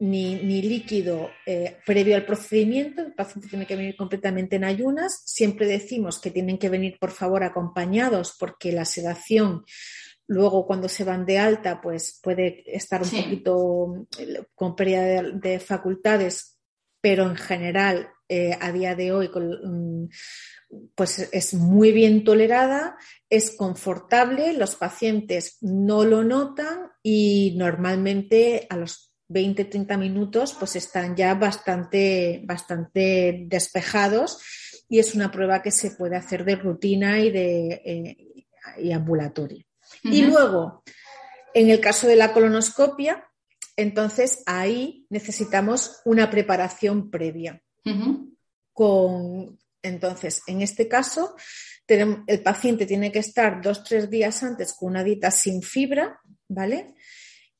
S2: ni, líquido eh, previo al procedimiento. El paciente tiene que venir completamente en ayunas. Siempre decimos que tienen que venir, por favor, acompañados porque la sedación luego cuando se van de alta pues puede estar un poquito eh, con pérdida de, facultades, pero en general eh, a día de hoy mm, pues es muy bien tolerada, es confortable, los pacientes no lo notan y normalmente a los 20, 30 minutos, pues están ya bastante, bastante despejados y es una prueba que se puede hacer de rutina y de eh, ambulatoria. Y luego, en el caso de la colonoscopia, entonces ahí necesitamos una preparación previa. Con, entonces, en este caso, el paciente tiene que estar dos, tres días antes con una dieta sin fibra, ¿vale?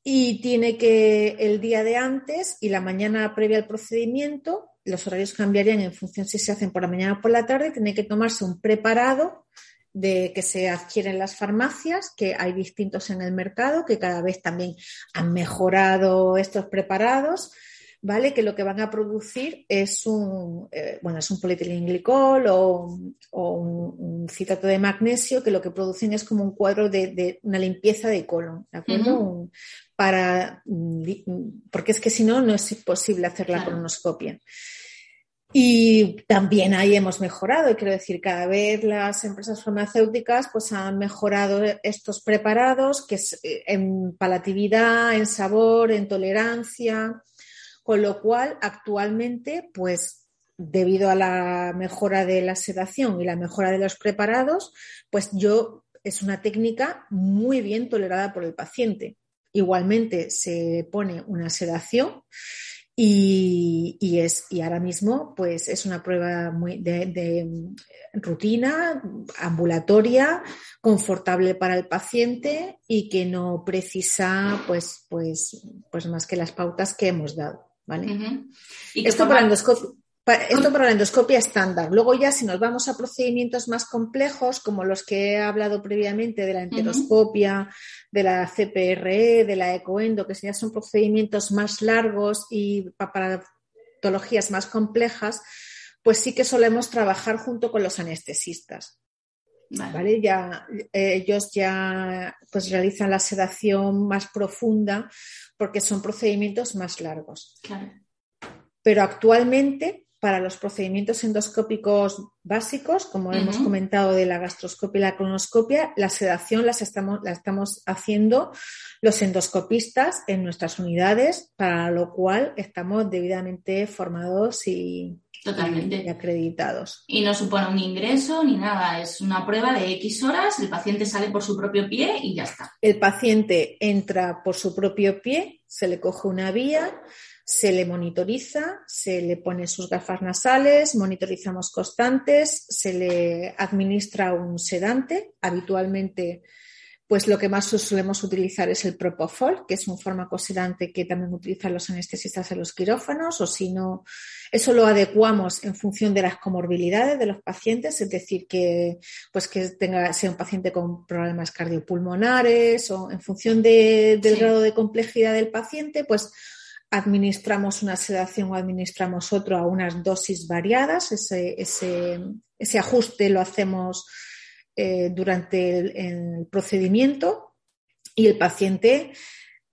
S2: y tiene que el día de antes y la mañana previa al procedimiento, los horarios cambiarían en función si se hacen por la mañana o por la tarde, tiene que tomarse un preparado de que se adquieren las farmacias, que hay distintos en el mercado, que cada vez también han mejorado estos preparados, ¿vale? Que lo que van a producir es un, eh, bueno, es un polietilenglicol o, un, citato de magnesio, que lo que producen es como un cuadro de, una limpieza de colon, ¿de acuerdo? para, porque es que si no, no es posible hacer la colonoscopia. Y también ahí hemos mejorado, y quiero decir, cada vez las empresas farmacéuticas pues han mejorado estos preparados que eh, en palatividad, en sabor, en tolerancia, con lo cual actualmente pues debido a la mejora de la sedación y la mejora de los preparados, pues yo es una técnica muy bien tolerada por el paciente. Igualmente se pone una sedación y, es, y ahora mismo pues es una prueba muy de, rutina, ambulatoria, confortable para el paciente y que no precisa pues, pues, pues más que las pautas que hemos dado. ¿vale? ¿Y esto para endoscopio, esto para la endoscopia estándar. Luego ya si nos vamos a procedimientos más complejos, como los que he hablado previamente de la enteroscopia, de la CPRE, de la ecoendo, que ya son procedimientos más largos y para patologías más complejas, pues sí que solemos trabajar junto con los anestesistas. Vale. Ya, eh, ellos ya pues realizan la sedación más profunda porque son procedimientos más largos. Pero actualmente para los procedimientos endoscópicos básicos, como hemos comentado de la gastroscopia y la colonoscopia, la sedación las estamos, la estamos haciendo los endoscopistas en nuestras unidades, para lo cual estamos debidamente formados y,
S1: Totalmente.
S2: acreditados.
S1: Y no supone un ingreso ni nada, es una prueba de X horas, el paciente sale por su propio pie y ya está.
S2: El paciente entra por su propio pie, se le coge una vía, se le monitoriza, se le pone sus gafas nasales, monitorizamos constantes, se le administra un sedante, habitualmente pues lo que más solemos utilizar es el Propofol, que es un fármaco sedante que también utilizan los anestesistas en los quirófanos, o si no, eso lo adecuamos en función de las comorbilidades de los pacientes, es decir, que, pues que tenga, sea un paciente con problemas cardiopulmonares o en función del grado de complejidad del paciente, pues administramos una sedación o administramos otro a unas dosis variadas. Ese, ese, ajuste lo hacemos eh, durante el, procedimiento y el paciente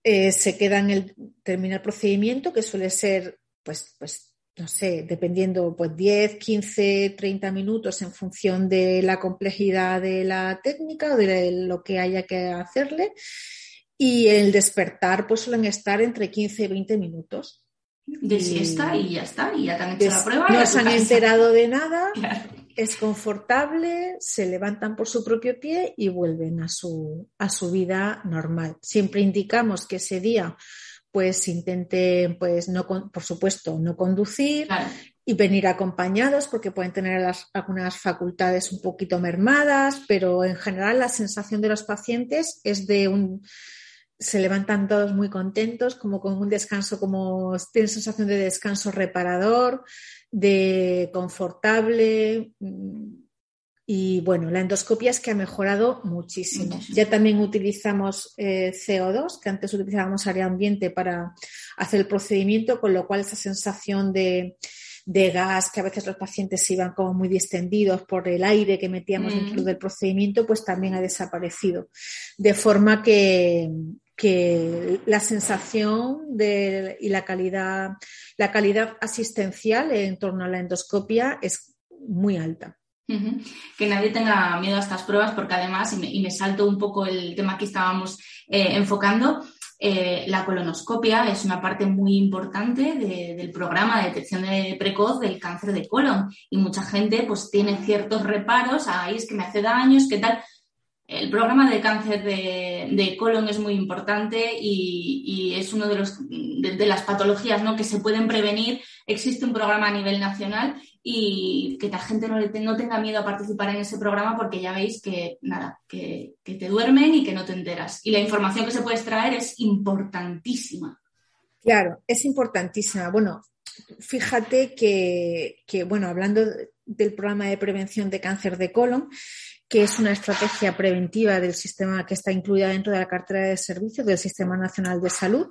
S2: eh, se queda en el, termina el procedimiento, que suele ser, pues, pues, no sé, dependiendo, pues 10, 15, 30 minutos en función de la complejidad de la técnica o de lo que haya que hacerle y el despertar pues suelen estar entre 15 y 20 minutos.
S1: De siesta y ya está, y ya te han hecho la prueba.
S2: No se han enterado de nada, es confortable, se levantan por su propio pie y vuelven a su, a su vida normal. Siempre indicamos que ese día pues intenten, pues no, por supuesto, no conducir y venir acompañados porque pueden tener algunas facultades un poquito mermadas, pero en general la sensación de los pacientes es de un se levantan todos muy contentos, como con un descanso, como tienen sensación de descanso reparador, de confortable. Mm, y bueno, la endoscopia es que ha mejorado muchísimo. Ya también utilizamos eh, CO2, que antes utilizábamos área ambiente para hacer el procedimiento, con lo cual esa sensación de, gas, que a veces los pacientes iban como muy distendidos por el aire que metíamos dentro del procedimiento, pues también ha desaparecido. De forma que, que la sensación de, y la calidad, la calidad asistencial en torno a la endoscopia es muy alta.
S1: Que nadie tenga miedo a estas pruebas, porque además, y me, salto un poco el tema que estábamos eh, enfocando, eh, la colonoscopia es una parte muy importante del programa de detección de precoz del cáncer de colon y mucha gente pues tiene ciertos reparos, ahí es que me hace daño, es que tal. El programa de cáncer de, colon es muy importante y, es una de, de, las patologías ¿no? que se pueden prevenir. Existe un programa a nivel nacional y que la gente no, no tenga miedo a participar en ese programa porque ya veis que nada, que, te duermen y que no te enteras. Y la información que se puede extraer es importantísima.
S2: Claro, es importantísima. Bueno, fíjate que, que bueno, hablando del programa de prevención de cáncer de colon, que es una estrategia preventiva del sistema que está incluida dentro de la cartera de servicios del Sistema Nacional de Salud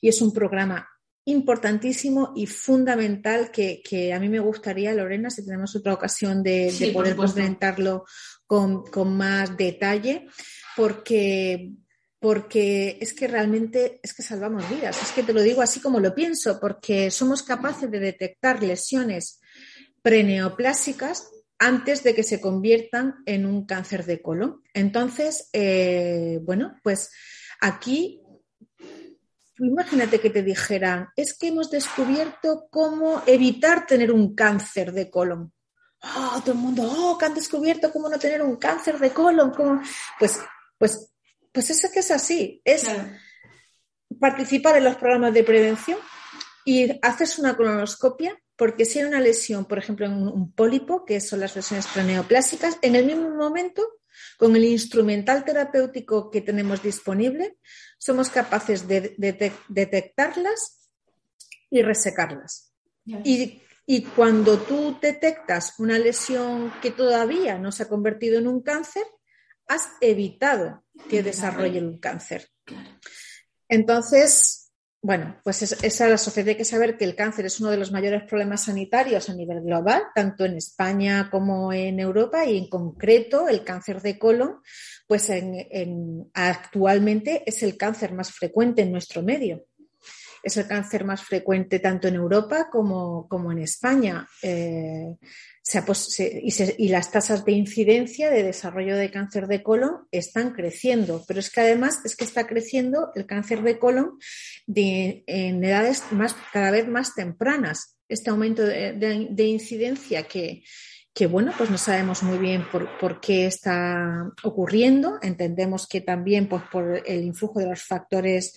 S2: y es un programa importantísimo y fundamental que, a mí me gustaría, Lorena, si tenemos otra ocasión de, poder presentarlo con, más detalle, porque porque es que realmente es que salvamos vidas. Es que te lo digo así como lo pienso, porque somos capaces de detectar lesiones preneoplásicas antes de que se conviertan en un cáncer de colon. Entonces, eh, bueno, pues aquí, imagínate que te dijeran, es que hemos descubierto cómo evitar tener un cáncer de colon. Oh, todo el mundo, oh, que han descubierto cómo no tener un cáncer de colon. Pues, pues, pues eso que es así, es participar en los programas de prevención y haces una colonoscopia porque si hay una lesión, por ejemplo, en un pólipo, que son las lesiones craneoplásicas, en el mismo momento, con el instrumental terapéutico que tenemos disponible, somos capaces de, detectarlas y resecarlas. Y, cuando tú detectas una lesión que todavía no se ha convertido en un cáncer, has evitado que desarrolle un cáncer. Entonces, bueno, pues esa la sociedad hay que saber que el cáncer es uno de los mayores problemas sanitarios a nivel global, tanto en España como en Europa y en concreto el cáncer de colon, pues actualmente es el cáncer más frecuente en nuestro medio. Es el cáncer más frecuente tanto en Europa como, en España. Eh, y, las tasas de incidencia de desarrollo de cáncer de colon están creciendo, pero es que además es que está creciendo el cáncer de colon en edades cada vez más tempranas. Este aumento de, incidencia que, bueno, pues no sabemos muy bien por, qué está ocurriendo. Entendemos que también pues, por el influjo de los factores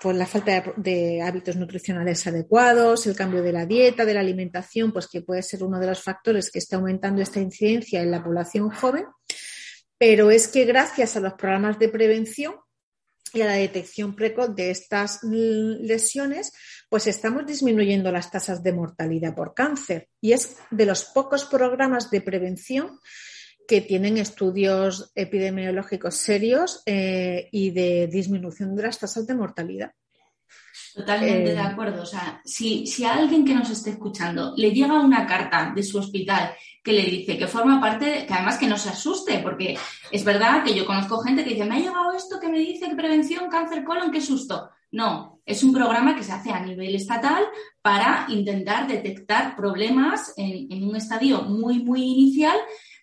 S2: por la falta de, hábitos nutricionales adecuados, el cambio de la dieta, de la alimentación, pues que puede ser uno de los factores que está aumentando esta incidencia en la población joven. Pero es que gracias a los programas de prevención y a la detección precoz de estas lesiones, pues estamos disminuyendo las tasas de mortalidad por cáncer. Y es de los pocos programas de prevención que tienen estudios epidemiológicos serios eh, y de disminución de las tasas de mortalidad.
S1: Totalmente de eh, acuerdo. O sea, si, si, a alguien que nos esté escuchando le llega una carta de su hospital que le dice que forma parte, que además que no se asuste, porque es verdad que yo conozco gente que dice, me ha llegado esto que me dice que prevención, cáncer colon, qué susto. No, es un programa que se hace a nivel estatal para intentar detectar problemas en, en un estadio muy, muy inicial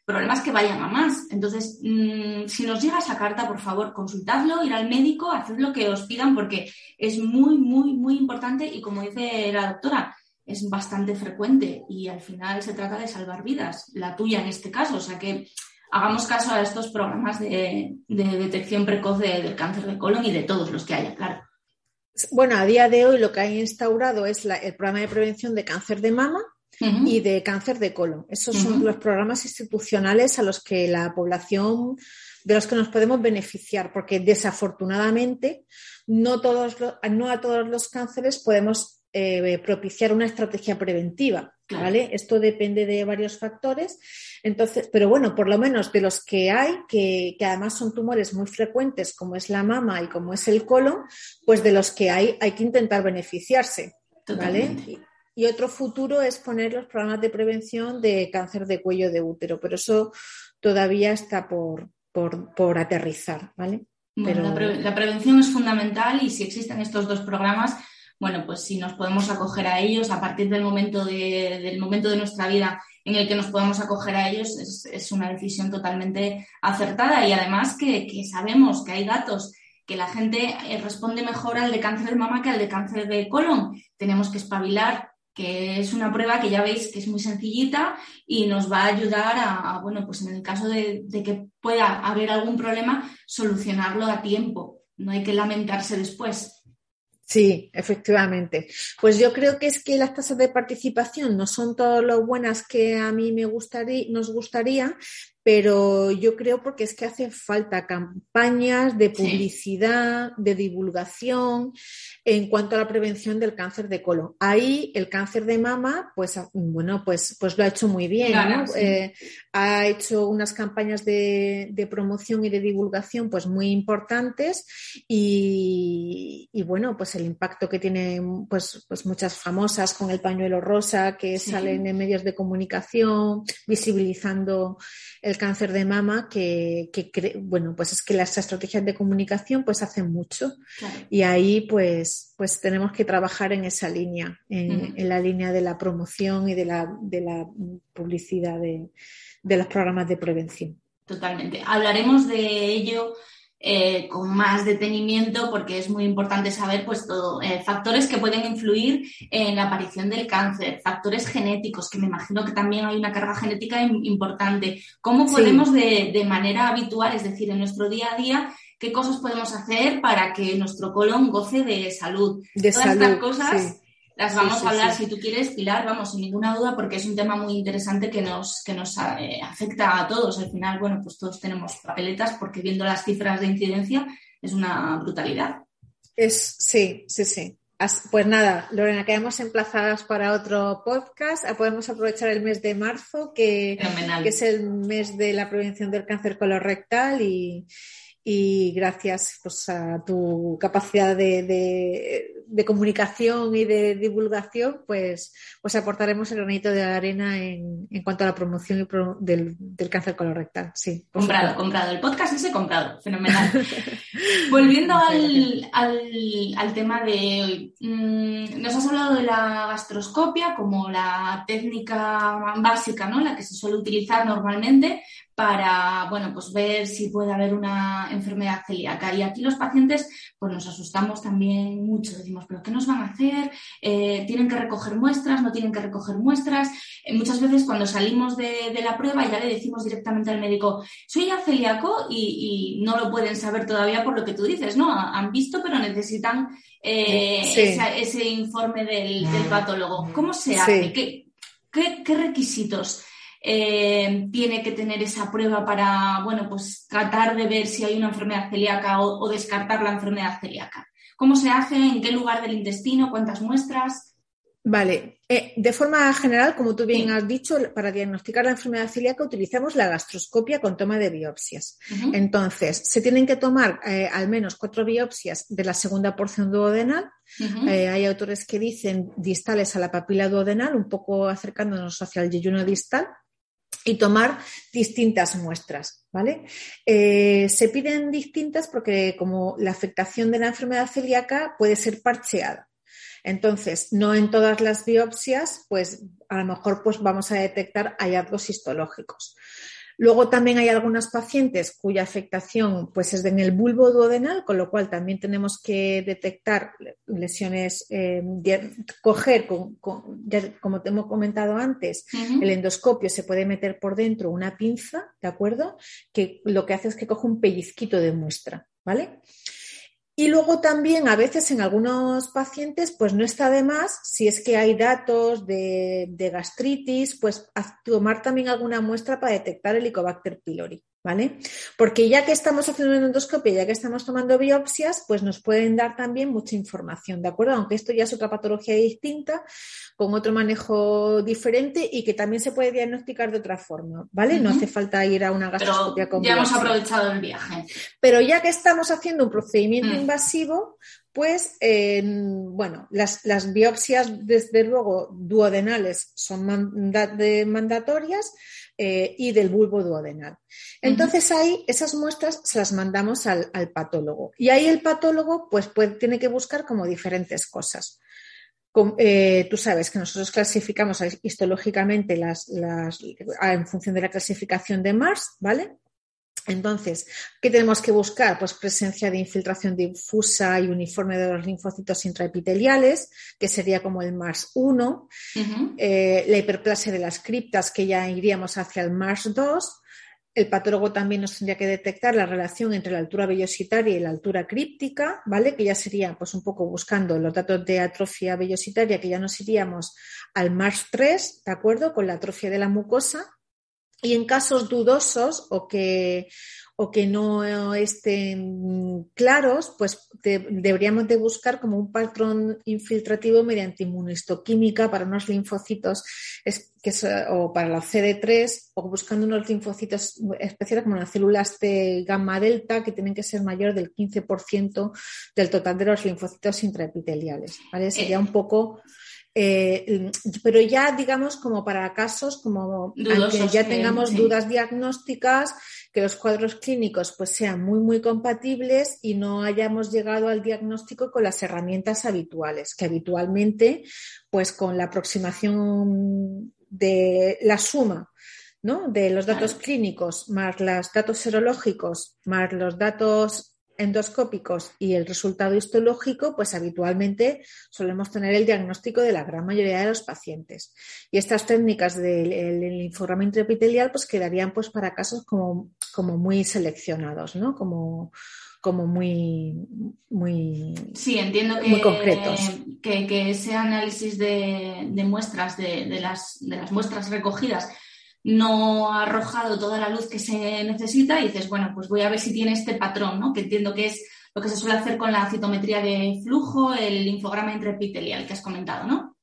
S1: problemas que vayan a más. Entonces, mm, si nos llega esa carta, por favor, consultadlo, ir al médico, haced lo que os pidan porque es muy, muy, muy importante y como dice la doctora, es bastante frecuente y al final se trata de salvar vidas, la tuya en este caso. O sea que hagamos caso a estos programas de, detección precoz del cáncer de colon y de todos los que haya, claro.
S2: Bueno, a día de hoy lo que ha instaurado es el programa de prevención de cáncer de mama y de cáncer de colon. Esos son los programas institucionales a los que la población, de los que nos podemos beneficiar, porque desafortunadamente no, todos, no a todos los cánceres podemos eh, propiciar una estrategia preventiva. ¿vale? Esto depende de varios factores. Entonces, pero bueno, por lo menos de los que hay, que, además son tumores muy frecuentes, como es la mama y como es el colon, pues de los que hay hay que intentar beneficiarse. ¿vale? Y, otro futuro es poner los programas de prevención de cáncer de cuello de útero, pero eso todavía está por, por, aterrizar, ¿vale?
S1: la, la, prevención es fundamental y si existen estos dos programas, bueno, pues si nos podemos acoger a ellos a partir del momento de, del momento de nuestra vida en el que nos podemos acoger a ellos, es, una decisión totalmente acertada y además que, sabemos que hay datos que la gente eh, responde mejor al de cáncer de mama que al de cáncer de colon. Tenemos que espabilar, que es una prueba que ya veis que es muy sencillita y nos va a ayudar a, bueno, pues en el caso de, de, que pueda haber algún problema, solucionarlo a tiempo. No hay que lamentarse después.
S2: Sí, efectivamente. Pues yo creo que es que las tasas de participación no son todas lo buenas que a mí me gustaría, nos gustaría, pero yo creo porque es que hace falta campañas de publicidad, de divulgación en cuanto a la prevención del cáncer de colon. Ahí el cáncer de mama, pues bueno, pues, pues lo ha hecho muy bien. Eh, ha hecho unas campañas de, promoción y de divulgación pues muy importantes y, bueno, pues el impacto que tienen pues, pues muchas famosas con el pañuelo rosa que salen en medios de comunicación visibilizando el cáncer de mama que, bueno, pues es que las estrategias de comunicación pues hacen mucho y ahí pues, pues tenemos que trabajar en esa línea, en, la línea de la promoción y de la, de la publicidad de, de los programas de prevención.
S1: Totalmente. Hablaremos de ello eh, con más detenimiento porque es muy importante saber pues todo, eh, factores que pueden influir en la aparición del cáncer, factores genéticos, que me imagino que también hay una carga genética importante. ¿Cómo podemos de, manera habitual, es decir, en nuestro día a día, qué cosas podemos hacer para que nuestro colon goce de salud?
S2: De Todas
S1: estas cosas. Las vamos a hablar, si tú quieres, Pilar, vamos, sin ninguna duda, porque es un tema muy interesante que nos, que nos eh, afecta a todos. Al final, bueno, pues todos tenemos papeletas porque viendo las cifras de incidencia es una brutalidad.
S2: Es, sí, sí, sí. Pues nada, Lorena, quedamos emplazadas para otro podcast. Podemos aprovechar el mes de marzo, que, que es el mes de la prevención del cáncer colorectal y, y gracias pues, a tu capacidad de, comunicación y de divulgación, pues, pues aportaremos el granito de arena en, cuanto a la promoción del, cáncer colorectal. Sí,
S1: comprado, comprado. El podcast ese comprado, fenomenal. Volviendo al, al, tema de hoy, mm, nos has hablado de la gastroscopia como la técnica básica, ¿no? La que se suele utilizar normalmente para, bueno, pues ver si puede haber una enfermedad celíaca. Y aquí los pacientes, pues nos asustamos también mucho. Decimos, ¿pero qué nos van a hacer? Eh, ¿Tienen que recoger muestras? ¿No tienen que recoger muestras? Eh, muchas veces cuando salimos de, la prueba ya le decimos directamente al médico, soy ya celíaco y, no lo pueden saber todavía por lo que tú dices, ¿no? Han visto, pero necesitan eh, ese informe del, patólogo. ¿Cómo se hace? ¿Qué, qué requisitos? Eh, tiene que tener esa prueba para, bueno, pues tratar de ver si hay una enfermedad celíaca o, descartar la enfermedad celíaca. ¿Cómo se hace? ¿En qué lugar del intestino? ¿Cuántas muestras?
S2: Vale, eh, de forma general, como tú bien has dicho, para diagnosticar la enfermedad celíaca utilizamos la gastroscopia con toma de biopsias. Entonces, se tienen que tomar eh, al menos cuatro biopsias de la segunda porción duodenal. hay autores que dicen distales a la papila duodenal, un poco acercándonos hacia el yeyuno distal y tomar distintas muestras, ¿vale? Eh, se piden distintas porque como la afectación de la enfermedad celíaca puede ser parcheada. Entonces, no en todas las biopsias, pues a lo mejor pues vamos a detectar hallazgos histológicos. Luego también hay algunas pacientes cuya afectación pues, es en el bulbo duodenal, con lo cual también tenemos que detectar lesiones, eh, coger, con, como te hemos comentado antes, el endoscopio se puede meter por dentro una pinza, ¿de acuerdo? Que lo que hace es que coge un pellizquito de muestra, ¿vale? Y luego también a veces en algunos pacientes, pues no está de más, si es que hay datos de, gastritis, pues tomar también alguna muestra para detectar el Helicobacter pylori. ¿Vale? Porque ya que estamos haciendo una endoscopia, ya que estamos tomando biopsias, pues nos pueden dar también mucha información, ¿de acuerdo? Aunque esto ya es otra patología distinta, con otro manejo diferente y que también se puede diagnosticar de otra forma, ¿vale? No hace falta ir a una gastroscopia
S1: Pero Ya hemos aprovechado el viaje.
S2: Pero ya que estamos haciendo un procedimiento mm. invasivo, pues, bueno, las, biopsias, desde luego, duodenales son mandatorias, eh, y del bulbo duodenal. Entonces ahí esas muestras se las mandamos al, patólogo y ahí el patólogo pues tiene que buscar como diferentes cosas. Eh, tú sabes que nosotros clasificamos histológicamente las, en función de la clasificación de Mars, ¿vale? Entonces, ¿qué tenemos que buscar? Pues presencia de infiltración difusa y uniforme de los linfocitos intraepiteliales, que sería como el MARS 1, eh, la hiperplasia de las criptas, que ya iríamos hacia el MARS 2. El patólogo también nos tendría que detectar la relación entre la altura vellositaria y la altura críptica, ¿vale? Que ya sería pues un poco buscando los datos de atrofia vellositaria, que ya nos iríamos al MARS 3, ¿de acuerdo? Con la atrofia de la mucosa y en casos dudosos o que, o que no estén claros, pues deberíamos de buscar como un patrón infiltrativo mediante inmunistoquímica para unos linfocitos que o para la CD3 o buscando unos linfocitos especiales como las células de gamma delta que tienen que ser mayor del 15% del total de los linfocitos intraepiteliales. ¿vale? Sería un poco eh, pero ya, digamos, como para casos, como que ya tengamos dudas diagnósticas, que los cuadros clínicos pues sean muy, muy compatibles y no hayamos llegado al diagnóstico con las herramientas habituales, que habitualmente, pues con la aproximación de la suma ¿no? de los datos clínicos más los datos serológicos más los datos endoscópicos y el resultado histológico, pues habitualmente solemos tener el diagnóstico de la gran mayoría de los pacientes. Y estas técnicas del linfograma intraepitelial pues quedarían pues para casos como, como muy seleccionados, ¿no? Como, como muy, muy,
S1: sí, entiendo que,
S2: muy concretos.
S1: Que, ese análisis de, muestras, de, las, de las muestras recogidas, no ha arrojado toda la luz que se necesita y dices, bueno, pues voy a ver si tiene este patrón, ¿no? Que entiendo que es lo que se suele hacer con la citometría de flujo, el linfograma intraepitelial que has comentado, ¿no?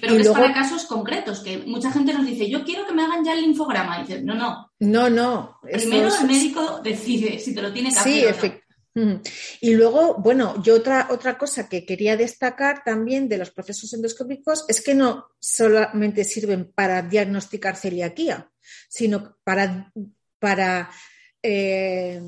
S1: Pero es para casos concretos, que mucha gente nos dice, yo quiero que me hagan ya el linfograma. Y dices, no, no.
S2: No, no.
S1: Primero el médico decide si te lo tiene que hacer. Sí,
S2: y luego, bueno, yo otra, otra cosa que quería destacar también de los procesos endoscópicos es que no solamente sirven para diagnosticar celiaquía, sino para, para eh,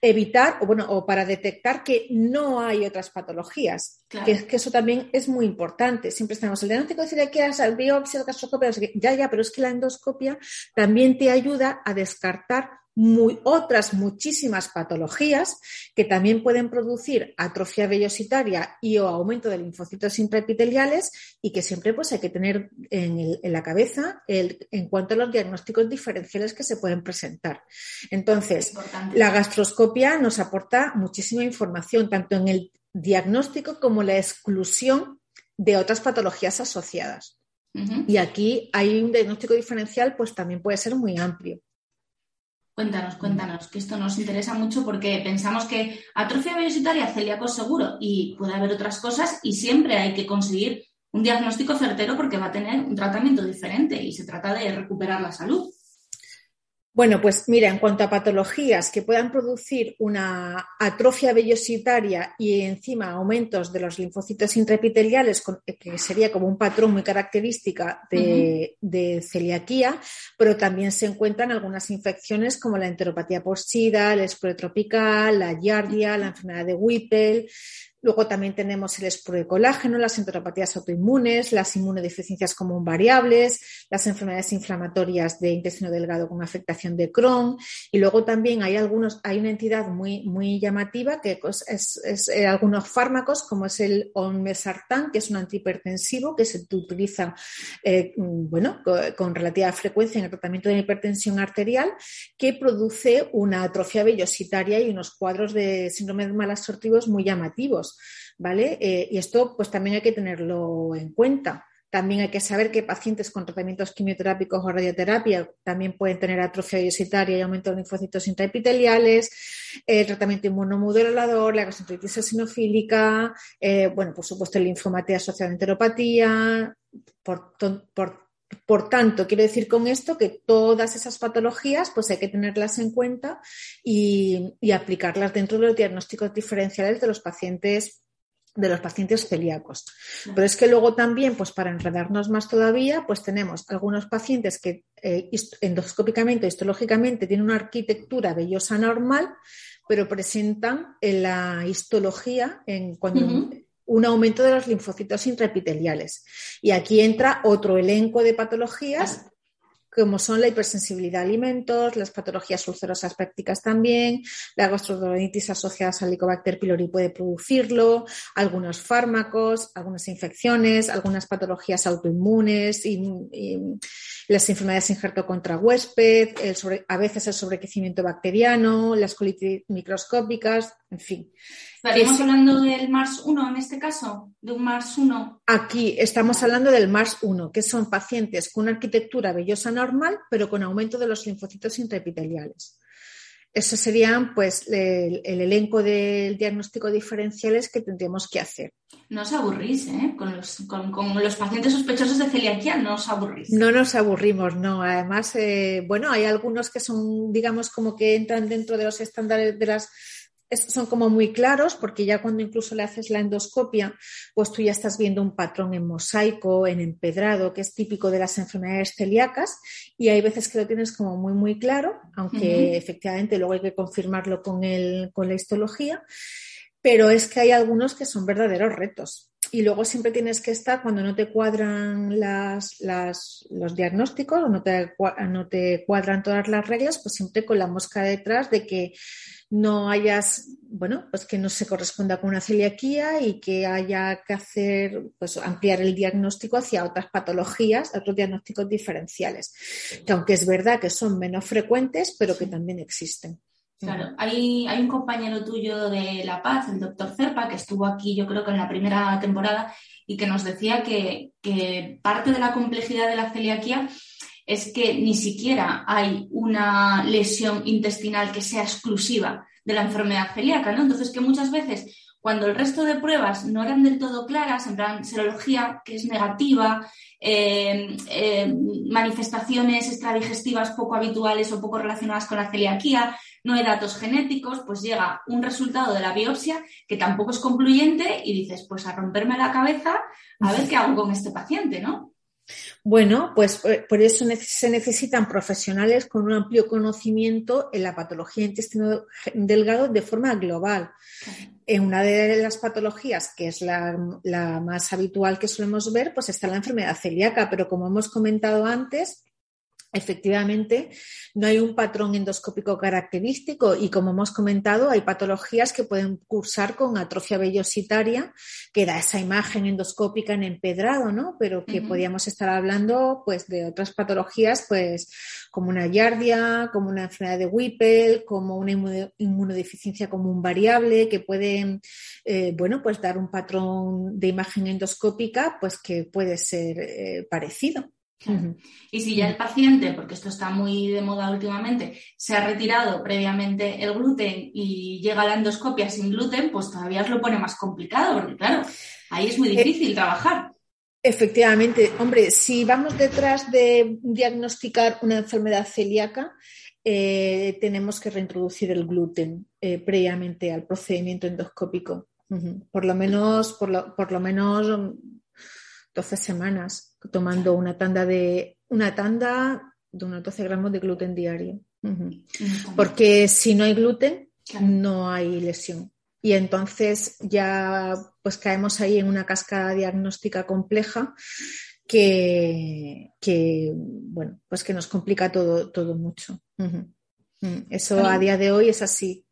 S2: evitar o, bueno, o para detectar que no hay otras patologías. Que, que, eso también es muy importante. Siempre estamos el diagnóstico de celiaquía, el biopsia, el gastroscopia, ya, ya, pero es que la endoscopia también te ayuda a descartar otras muchísimas patologías que también pueden producir atrofia vellositaria y o aumento de linfocitos intraepiteliales y que siempre pues hay que tener en, la cabeza en cuanto a los diagnósticos diferenciales que se pueden presentar. Entonces, la gastroscopia nos aporta muchísima información, tanto en el diagnóstico como la exclusión de otras patologías asociadas. Y aquí hay un diagnóstico diferencial, pues también puede ser muy amplio.
S1: Cuéntanos, cuéntanos, que esto nos interesa mucho porque pensamos que atrofia vellositaria, celíaco seguro y puede haber otras cosas y siempre hay que conseguir un diagnóstico certero porque va a tener un tratamiento diferente y se trata de recuperar la salud.
S2: Bueno, pues mira, en cuanto a patologías que puedan producir una atrofia vellositaria y encima aumentos de los linfocitos intraepiteliales, que sería como un patrón muy característica de, celiaquía, pero también se encuentran algunas infecciones como la enteropatía por SIDA, el tropical, la giardia, la enfermedad de Whipple, Luego también tenemos el colágeno, las enteropatías autoinmunes, las inmunodeficiencias común variables, las enfermedades inflamatorias de intestino delgado con afectación de Crohn. Y luego también hay algunos, hay una entidad muy, muy llamativa que es, eh, algunos fármacos, como es el onmesartán, que es un antihipertensivo que se utiliza eh, bueno, con, relativa frecuencia en el tratamiento de hipertensión arterial, que produce una atrofia vellositaria y unos cuadros de síndrome de muy llamativos. ¿Vale? Eh, y esto pues también hay que tenerlo en cuenta. También hay que saber que pacientes con tratamientos quimioterápicos o radioterapia también pueden tener atrofia iositaria y aumento de linfocitos intraepiteliales, el tratamiento inmunomodulador, la gastroenteritis eosinofílica, eh, bueno, por supuesto el linfomatía asociada a enteropatía. Por, por, tanto, quiero decir con esto que todas esas patologías pues hay que tenerlas en cuenta y, y aplicarlas dentro de los diagnósticos diferenciales de los pacientes de los pacientes celíacos. Pero es que luego también, pues para enredarnos más todavía, pues tenemos algunos pacientes que eh, endoscópicamente, histológicamente, tienen una arquitectura vellosa normal, pero presentan en la histología en cuando un aumento de los linfocitos intraepiteliales. Y aquí entra otro elenco de patologías como son la hipersensibilidad a alimentos, las patologías ulcerosas pépticas también, la gastroenteritis asociada al Helicobacter pylori puede producirlo, algunos fármacos, algunas infecciones, algunas patologías autoinmunes y, las enfermedades injerto contra huésped, a veces el sobrecrecimiento bacteriano, las colitis microscópicas, en fin.
S1: ¿Estaríamos hablando del MARS 1 en este caso? ¿De un MARS 1?
S2: Aquí estamos hablando del MARS 1, que son pacientes con una arquitectura vellosa normal, pero con aumento de los linfocitos intraepiteliales. Eso serían pues el, elenco de diagnóstico diferenciales que tendríamos que hacer.
S1: No os aburrís, ¿eh? Con los, con, los pacientes sospechosos de celiaquía no os aburrís.
S2: No nos aburrimos, no. Además, eh, bueno, hay algunos que son, digamos, como que entran dentro de los estándares de las son como muy claros porque ya cuando incluso le haces la endoscopia, pues tú ya estás viendo un patrón en mosaico, en empedrado, que es típico de las enfermedades celíacas y hay veces que lo tienes como muy, muy claro, aunque efectivamente luego hay que confirmarlo con, el, con la histología, pero es que hay algunos que son verdaderos retos. Y luego siempre tienes que estar, cuando no te cuadran las, los diagnósticos o no te, no te cuadran todas las reglas, pues siempre con la mosca detrás de que no hayas, bueno, pues que no se corresponda con una celiaquía y que haya que hacer, pues ampliar el diagnóstico hacia otras patologías, otros diagnósticos diferenciales, que aunque es verdad que son menos frecuentes, pero que también existen.
S1: Claro, hay, hay un compañero tuyo de La Paz, el doctor Cerpa, que estuvo aquí yo creo que en la primera temporada y que nos decía que, que parte de la complejidad de la celiaquía es que ni siquiera hay una lesión intestinal que sea exclusiva de la enfermedad celíaca, ¿no? Entonces, que muchas veces, cuando el resto de pruebas no eran del todo claras, en plan serología que es negativa, eh, eh, manifestaciones extradigestivas poco habituales o poco relacionadas con la celiaquía, no hay datos genéticos, pues llega un resultado de la biopsia que tampoco es concluyente y dices, pues a romperme la cabeza a ver qué hago con este paciente, ¿no?
S2: Bueno, pues eh, por eso se necesitan profesionales con un amplio conocimiento en la patología intestino delgado de forma global. En una de las patologías, que es la, la, más habitual que solemos ver, pues está la enfermedad celíaca, pero como hemos comentado antes, Efectivamente, no hay un patrón endoscópico característico y, como hemos comentado, hay patologías que pueden cursar con atrofia vellositaria, que da esa imagen endoscópica en empedrado, ¿no? Pero que podríamos estar hablando, pues, de otras patologías, pues, como una yardia, como una enfermedad de Whipple, como una inmunodeficiencia común variable, que pueden, eh, bueno, pues, dar un patrón de imagen endoscópica, pues, que puede ser eh, parecido.
S1: Y si ya el paciente, porque esto está muy de moda últimamente, se ha retirado previamente el gluten y llega a la endoscopia sin gluten, pues todavía os lo pone más complicado, porque claro, ahí es muy eh, difícil trabajar.
S2: Efectivamente, hombre, si vamos detrás de diagnosticar una enfermedad celíaca, eh, tenemos que reintroducir el gluten eh, previamente al procedimiento endoscópico. Por lo menos, por lo, por lo menos 12 semanas tomando una tanda de una tanda de unos 12 gramos de gluten diario. Porque si no hay gluten, no hay lesión. y entonces ya pues caemos ahí en una cascada diagnóstica compleja que, bueno, pues que nos complica todo, todo mucho. Mm, eso a día de hoy es así.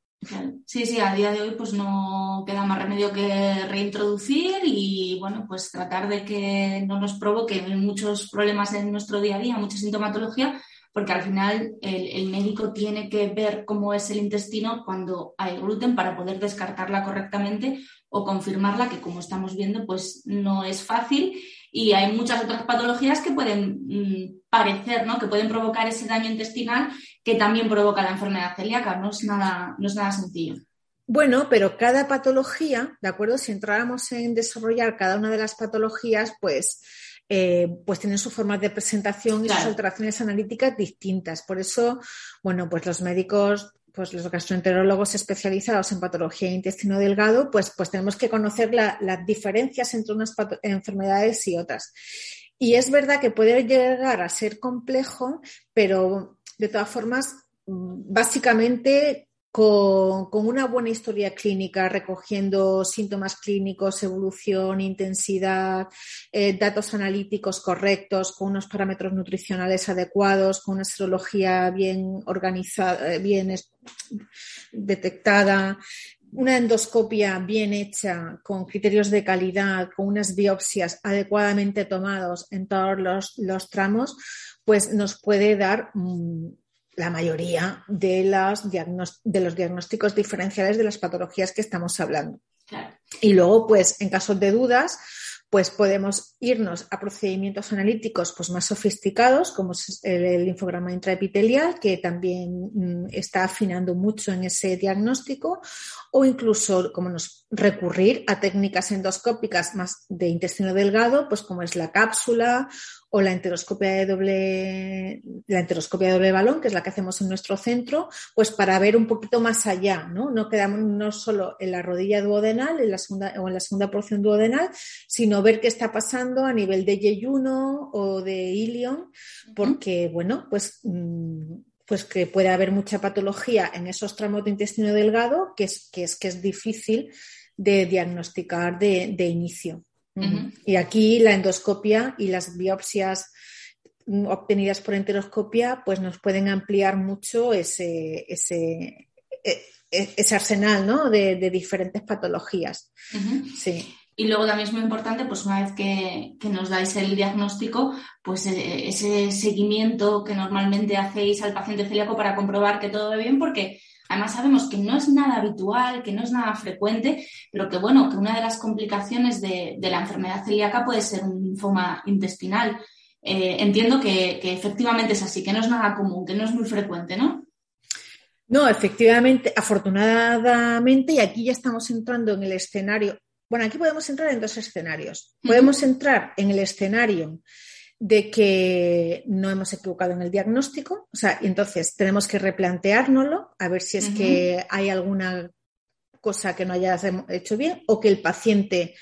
S1: Sí, sí, a día de hoy pues no queda más remedio que reintroducir y bueno, pues tratar de que no nos provoque muchos problemas en nuestro día a día, mucha sintomatología, porque al final el, médico tiene que ver cómo es el intestino cuando hay gluten para poder descartarla correctamente o confirmarla, que como estamos viendo, pues no es fácil y hay muchas otras patologías que pueden mm, parecer, ¿no? Que pueden provocar ese daño intestinal que también provoca la enfermedad celíaca. No es nada, no es nada sencillo.
S2: Bueno, pero cada patología, ¿de acuerdo? Si entráramos en desarrollar cada una de las patologías, pues, eh, pues tienen sus formas de presentación y sus alteraciones analíticas distintas. Por eso, bueno, pues los médicos pues los gastroenterólogos especializados en patología de intestino delgado, pues, pues tenemos que conocer las diferencias entre unas enfermedades y otras. Y es verdad que puede llegar a ser complejo, pero de todas formas, básicamente con, una buena historia clínica, recogiendo síntomas clínicos, evolución, intensidad, eh, datos analíticos correctos, con unos parámetros nutricionales adecuados, con una serología bien organizada, eh, bien detectada, una endoscopia bien hecha, con criterios de calidad, con unas biopsias adecuadamente tomados en todos los, tramos, pues nos puede dar mm, la mayoría de, las de los diagnósticos diferenciales de las patologías que estamos hablando. Y luego, pues, en caso de dudas, pues podemos irnos a procedimientos analíticos pues, más sofisticados, como es el, infograma intraepitelial, que también mm, está afinando mucho en ese diagnóstico, o incluso como nos recurrir a técnicas endoscópicas más de intestino delgado, pues como es la cápsula o la enteroscopia de doble, la enteroscopia de doble balón, que es la que hacemos en nuestro centro, pues para ver un poquito más allá, ¿no? No quedamos no solo en la rodilla duodenal en la segunda, o en la segunda porción duodenal, sino ver qué está pasando a nivel de yeyuno o de ilion, porque, bueno, pues, mm, pues que puede haber mucha patología en esos tramos de intestino delgado que es que es, que es difícil de diagnosticar de, de inicio. Y aquí la endoscopia y las biopsias obtenidas por enteroscopia pues nos pueden ampliar mucho ese, ese, e, e, ese arsenal ¿no? de, diferentes patologías. Sí.
S1: Y luego también es muy importante, pues una vez que, que, nos dais el diagnóstico, pues eh, ese seguimiento que normalmente hacéis al paciente celíaco para comprobar que todo va bien, porque Además sabemos que no es nada habitual, que no es nada frecuente, pero que bueno, que una de las complicaciones de, la enfermedad celíaca puede ser un linfoma intestinal. Eh, entiendo que, efectivamente es así, que no es nada común, que no es muy frecuente, ¿no?
S2: No, efectivamente, afortunadamente, y aquí ya estamos entrando en el escenario. Bueno, aquí podemos entrar en dos escenarios. Podemos entrar en el escenario de que no hemos equivocado en el diagnóstico, o sea, entonces tenemos que replanteárnoslo, a ver si es que hay alguna cosa que no hayas hecho bien o que el paciente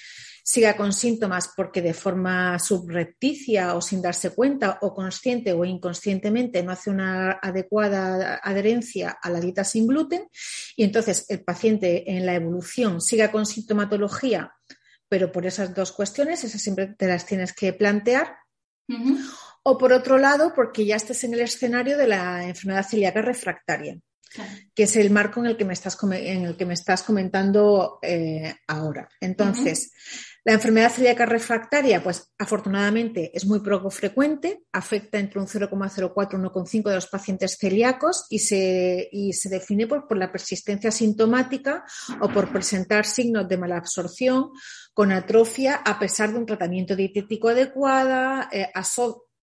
S2: siga con síntomas porque de forma subrepticia o sin darse cuenta o consciente o inconscientemente no hace una adecuada adherencia a la dieta sin gluten y entonces el paciente en la evolución siga con sintomatología, pero por esas dos cuestiones, esas siempre te las tienes que plantear o por otro lado, porque ya estés en el escenario de la enfermedad celíaca refractaria, que es el marco en el que me estás, en el que me estás comentando eh, ahora. Entonces, la enfermedad celíaca refractaria, pues afortunadamente es muy poco frecuente, afecta entre un 0,04 y 1,5 de los pacientes celíacos y se, se define por, por, la persistencia sintomática o por presentar signos de malabsorción con atrofia a pesar de un tratamiento dietético adecuado, eh,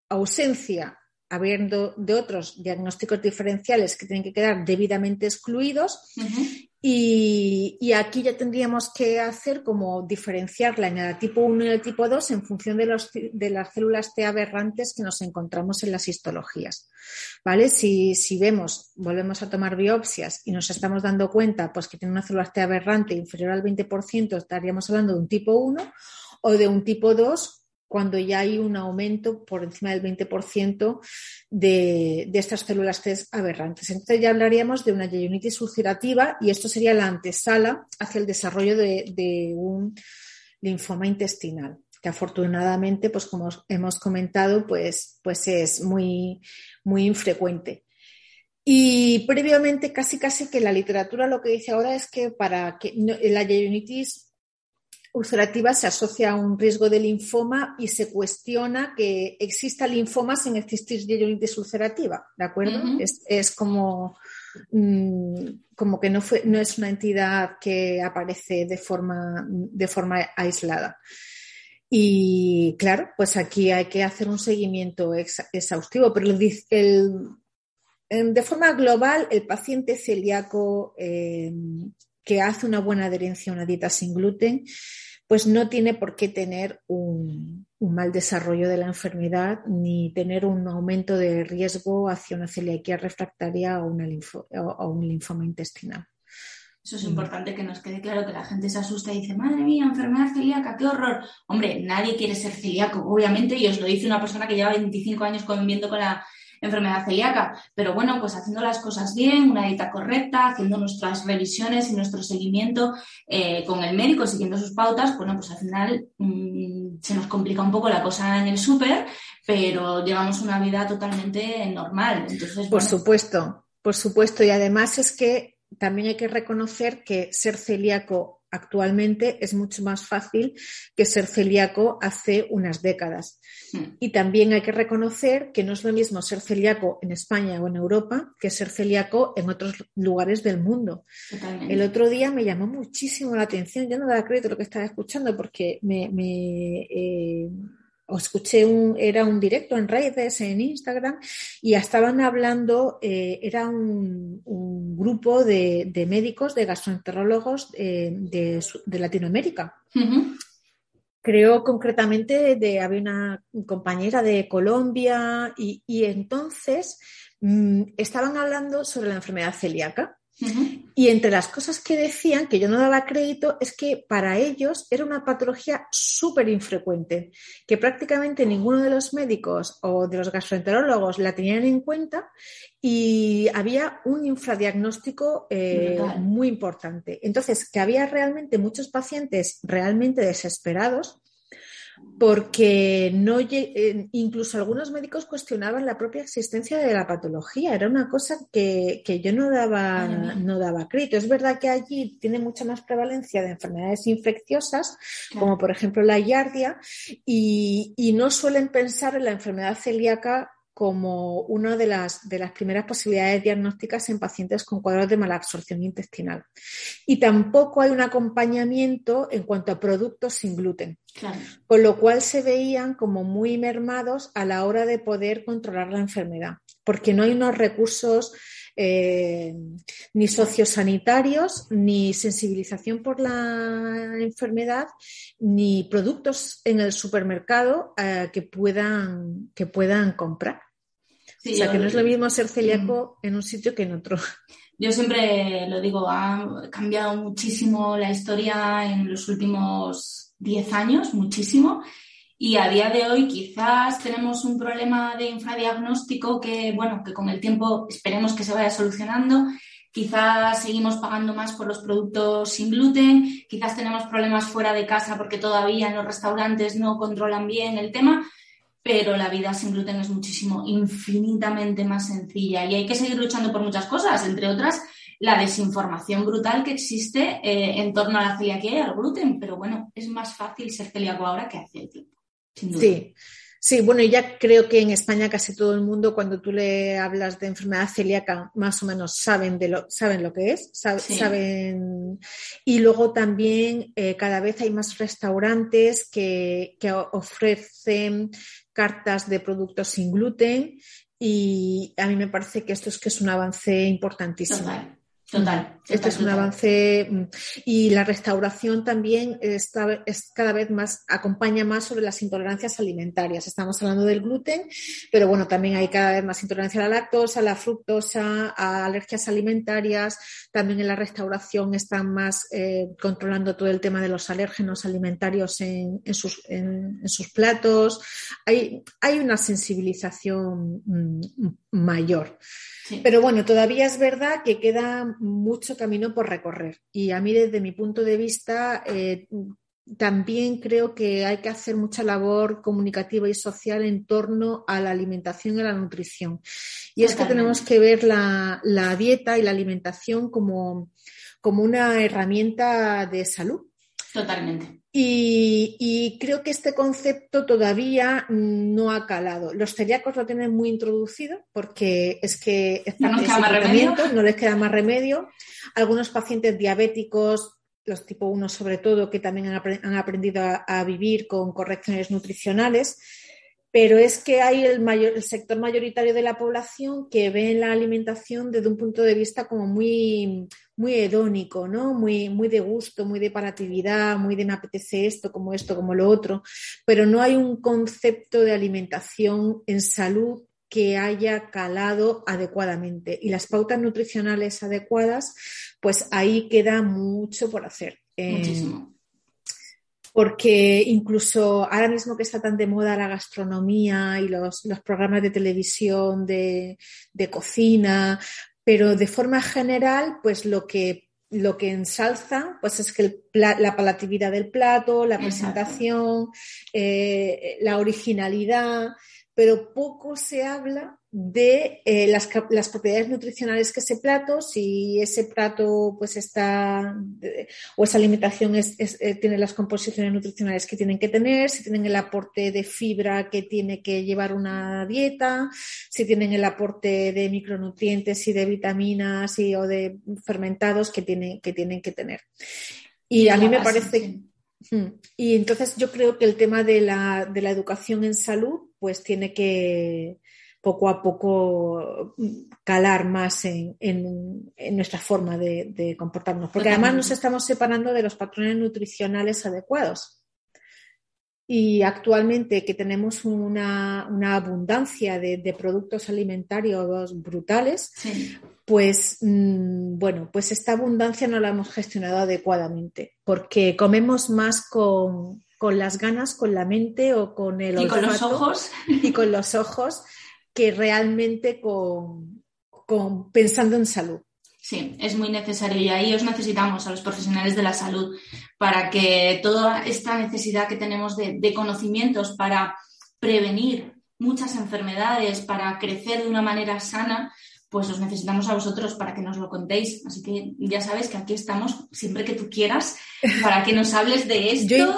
S2: ausencia habiendo de otros diagnósticos diferenciales que tienen que quedar debidamente excluidos y, aquí ya tendríamos que hacer como diferenciarla en el tipo 1 y el tipo 2 en función de, los, de las células T aberrantes que nos encontramos en las histologías. ¿Vale? Si, si, vemos, volvemos a tomar biopsias y nos estamos dando cuenta pues, que tiene una célula T aberrante inferior al 20%, estaríamos hablando de un tipo 1 o de un tipo 2 cuando ya hay un aumento por encima del 20% de, de estas células T aberrantes. Entonces ya hablaríamos de una yeyunitis ulcerativa y esto sería la antesala hacia el desarrollo de, un linfoma intestinal que afortunadamente, pues como hemos comentado, pues, pues es muy, muy infrecuente. Y previamente, casi casi que la literatura lo que dice ahora es que para que la yeyunitis ulcerativa se asocia a un riesgo de linfoma y se cuestiona que exista linfoma sin existir yeyunitis ulcerativa, ¿de acuerdo? es, como, mm, como que no, fue, no es una entidad que aparece de forma, de forma aislada. Y claro, pues aquí hay que hacer un seguimiento exhaustivo, pero de forma global, el paciente celíaco eh, que hace una buena adherencia a una dieta sin gluten, pues no tiene por qué tener un, mal desarrollo de la enfermedad ni tener un aumento de riesgo hacia una celiaquía refractaria o, o un linfoma intestinal.
S1: Eso es importante que nos quede claro que la gente se asusta y dice, madre mía, enfermedad celíaca, qué horror. Hombre, nadie quiere ser celíaco, obviamente, y os lo dice una persona que lleva 25 años conviviendo con la enfermedad celíaca. Pero bueno, pues haciendo las cosas bien, una dieta correcta, haciendo nuestras revisiones y nuestro seguimiento eh, con el médico, siguiendo sus pautas, bueno, pues al final mm, se nos complica un poco la cosa en el súper, pero llevamos una vida totalmente normal. Entonces,
S2: por supuesto, por supuesto. Y además es que también hay que reconocer que ser celíaco actualmente es mucho más fácil que ser celíaco hace unas décadas. Hmm. Y también hay que reconocer que no es lo mismo ser celíaco en España o en Europa que ser celíaco en otros lugares del mundo. El otro día me llamó muchísimo la atención, yo no daba crédito a lo que estaba escuchando porque me, eh, o escuché un, era un directo en redes, en Instagram, y estaban hablando, eh, era un, grupo de, médicos, de gastroenterólogos eh, de, Latinoamérica. Creo concretamente de, había una compañera de Colombia y, entonces mm, estaban hablando sobre la enfermedad celíaca. Y entre las cosas que decían, que yo no daba crédito, es que para ellos era una patología súper infrecuente, que prácticamente ninguno de los médicos o de los gastroenterólogos la tenían en cuenta y había un infradiagnóstico eh, muy importante. Entonces, que había realmente muchos pacientes realmente desesperados porque no incluso algunos médicos cuestionaban la propia existencia de la patología. Era una cosa que, yo no daba, no daba crédito. Es verdad que allí tiene mucha más prevalencia de enfermedades infecciosas, como por ejemplo la yardia, y, y no suelen pensar en la enfermedad celíaca como una de las, de las primeras posibilidades diagnósticas en pacientes con cuadros de malabsorción intestinal. Y tampoco hay un acompañamiento en cuanto a productos sin gluten, con lo cual se veían como muy mermados a la hora de poder controlar la enfermedad, porque no hay unos recursos eh, ni sociosanitarios, ni sensibilización por la enfermedad, ni productos en el supermercado eh, que, puedan, que puedan comprar o sea, que no es lo mismo ser celíaco en un sitio que en otro.
S1: Yo siempre lo digo, ha cambiado muchísimo la historia en los últimos 10 años, muchísimo. Y a día de hoy quizás tenemos un problema de infradiagnóstico que, bueno, que con el tiempo esperemos que se vaya solucionando. Quizás seguimos pagando más por los productos sin gluten, quizás tenemos problemas fuera de casa porque todavía en los restaurantes no controlan bien el tema, pero la vida sin gluten es muchísimo, infinitamente más sencilla y hay que seguir luchando por muchas cosas, entre otras la desinformación brutal que existe eh, en torno a la celiaquía y al gluten, pero bueno, es más fácil ser celíaco ahora que hace tiempo.
S2: Sí. Sí, bueno, ya creo que en España casi todo el mundo, cuando tú le hablas de enfermedad celíaca, más o menos saben, de lo, saben lo que es, saben. Y luego también eh, cada vez hay más restaurantes que, que ofrecen cartas de productos sin gluten y a mí me parece que esto es que es un avance importantísimo. Este es un avance mm, y la restauración también está, es cada vez más, acompaña más sobre las intolerancias alimentarias. Estamos hablando del gluten, pero bueno, también hay cada vez más intolerancia a la lactosa, a la fructosa, a alergias alimentarias. También en la restauración están más eh, controlando todo el tema de los alérgenos alimentarios en, sus, en, sus, platos. Hay, hay una sensibilización mm, Pero bueno, todavía es verdad que queda mucho camino por recorrer. Y a mí, desde mi punto de vista, eh, también creo que hay que hacer mucha labor comunicativa y social en torno a la alimentación y a la nutrición. Y es que tenemos que ver la, dieta y la alimentación como, como una herramienta de salud.
S1: Totalmente.
S2: Y, creo que este concepto todavía no ha calado. Los celíacos lo tienen muy introducido porque es que
S1: no, no
S2: les queda más remedio. Algunos pacientes diabéticos, los tipo 1 sobre todo, que también han, aprendido a, vivir con correcciones nutricionales, pero es que hay el, mayor, el sector mayoritario de la población que ve la alimentación desde un punto de vista como muy, muy hedónico, ¿no? Muy, muy de gusto, muy de paratividad, muy de me apetece esto, como esto, como lo otro, pero no hay un concepto de alimentación en salud que haya calado adecuadamente. Y las pautas nutricionales adecuadas, pues ahí queda mucho por hacer.
S1: Eh, Muchísimo
S2: porque incluso ahora mismo que está tan de moda la gastronomía y los, programas de televisión de, cocina, pero de forma general, pues lo que, lo que ensalza pues es que la palatividad del plato, la presentación, eh, la originalidad, pero poco se habla de eh, las, propiedades nutricionales que ese plato, si ese plato pues está o esa alimentación eh, tiene las composiciones nutricionales que tienen que tener, si tienen el aporte de fibra que tiene que llevar una dieta, si tienen el aporte de micronutrientes y de vitaminas y, o de fermentados que tienen que, tienen que tener. Y a mí me parece... Y entonces yo creo que el tema de la, de la educación en salud pues tiene que poco a poco calar más en, nuestra forma de, comportarnos, porque además nos estamos separando de los patrones nutricionales adecuados. Y actualmente que tenemos una, abundancia de, productos alimentarios brutales, pues mm, bueno, pues esta abundancia no la hemos gestionado adecuadamente, porque comemos más con, con las ganas, con la mente o con el
S1: y con los ojos.
S2: y con los ojos que realmente con, pensando en salud.
S1: Sí, es muy necesario y ahí os necesitamos a los profesionales de la salud para que toda esta necesidad que tenemos de, de conocimientos para prevenir muchas enfermedades, para crecer de una manera sana, pues os necesitamos a vosotros para que nos lo contéis. Así que ya sabes que aquí estamos siempre que tú quieras para que nos hables de esto.
S2: Yo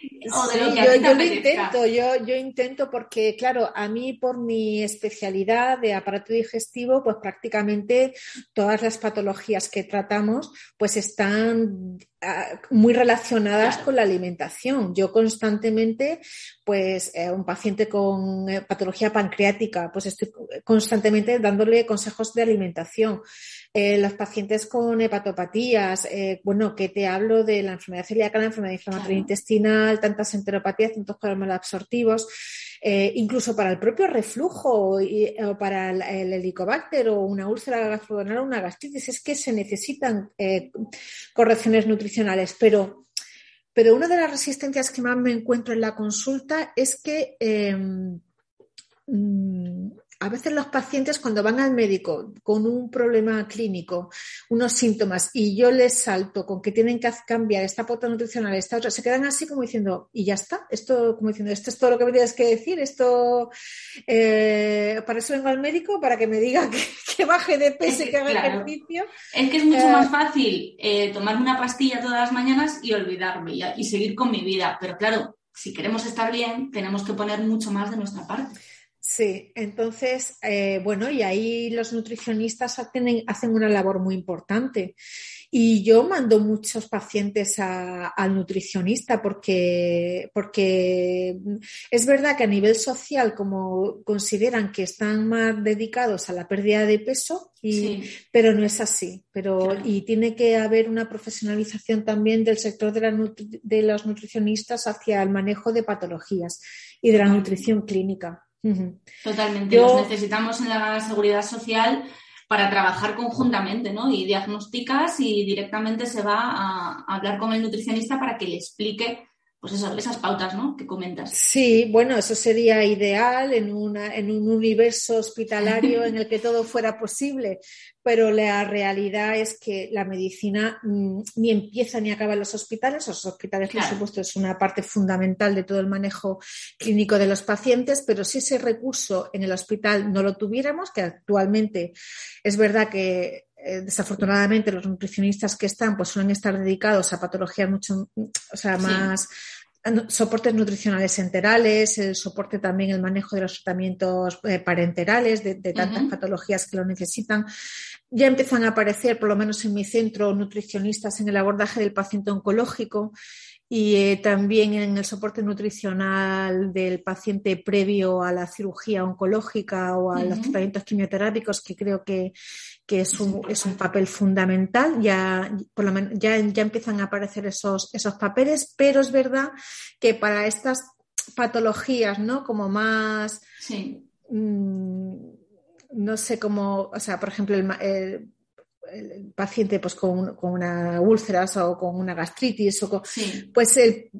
S2: yo, lo intento, yo, yo intento porque, claro, a mí por mi especialidad de aparato digestivo, pues prácticamente todas las patologías que tratamos, pues están ah, muy relacionadas con la alimentación. Yo constantemente, pues eh, un paciente con eh, patología pancreática, pues estoy constantemente dándole consejos de alimentación. Eh, los pacientes con hepatopatías, eh, bueno, que te hablo de la enfermedad celíaca, la enfermedad inflamatoria intestinal, tantas enteropatías, tantos problemas absortivos, eh, incluso para el propio reflujo o para el, helicobacter o una úlcera gastrodenal o una gastritis, es que se necesitan correcciones nutricionales, pero pero una de las resistencias que más me encuentro en la consulta es que em, mm, a veces los pacientes cuando van al médico con un problema clínico, unos síntomas, y yo les salto con que tienen que cambiar esta pauta nutricional, esta otra, se quedan así como diciendo, y ya está, esto como diciendo, esto es todo lo que me tienes que decir, esto, eh, para eso vengo al médico, para que me diga que, baje de peso y que haga ejercicio.
S1: Es que es mucho más eh, fácil eh, tomarme una pastilla todas las mañanas y olvidarme y, y seguir con mi vida, pero claro, si queremos estar bien, tenemos que poner mucho más de nuestra parte.
S2: Sí, entonces, eh, bueno, y ahí los nutricionistas hacen, hacen una labor muy importante. Y yo mando muchos pacientes al nutricionista porque, porque es verdad que a nivel social, como consideran que están más dedicados a la pérdida de peso, y, pero no es así. Pero, Y tiene que haber una profesionalización también del sector de, la, de los nutricionistas hacia el manejo de patologías y de la nutrición clínica.
S1: Totalmente. Los necesitamos en la seguridad social para trabajar conjuntamente, ¿no? Y diagnosticas y directamente se va a, hablar con el nutricionista para que le explique pues esas pautas ¿no? que comentas.
S2: Sí, bueno, eso sería ideal en, una, en un universo hospitalario en el que todo fuera posible, pero la realidad es que la medicina mm, ni empieza ni acaba en los hospitales. Los hospitales, por supuesto, es una parte fundamental de todo el manejo clínico de los pacientes, pero si ese recurso en el hospital no lo tuviéramos, que actualmente es verdad que eh, desafortunadamente los nutricionistas que están pues suelen estar dedicados a patologías mucho, o sea, más soportes nutricionales enterales, el soporte también, el manejo de los tratamientos eh, parenterales, de, tantas patologías que lo necesitan. Ya empiezan a aparecer, por lo menos en mi centro, nutricionistas en el abordaje del paciente oncológico y eh, también en el soporte nutricional del paciente previo a la cirugía oncológica o a los tratamientos quimioterápicos, que creo que, es, un, es, un, papel fundamental. Ya, por lo menos, ya, ya empiezan a aparecer esos, esos papeles, pero es verdad que para estas patologías, ¿no? Como más. Mm, no sé cómo, o sea, por ejemplo, el el paciente pues, con, una úlcera o con una gastritis, o pues el,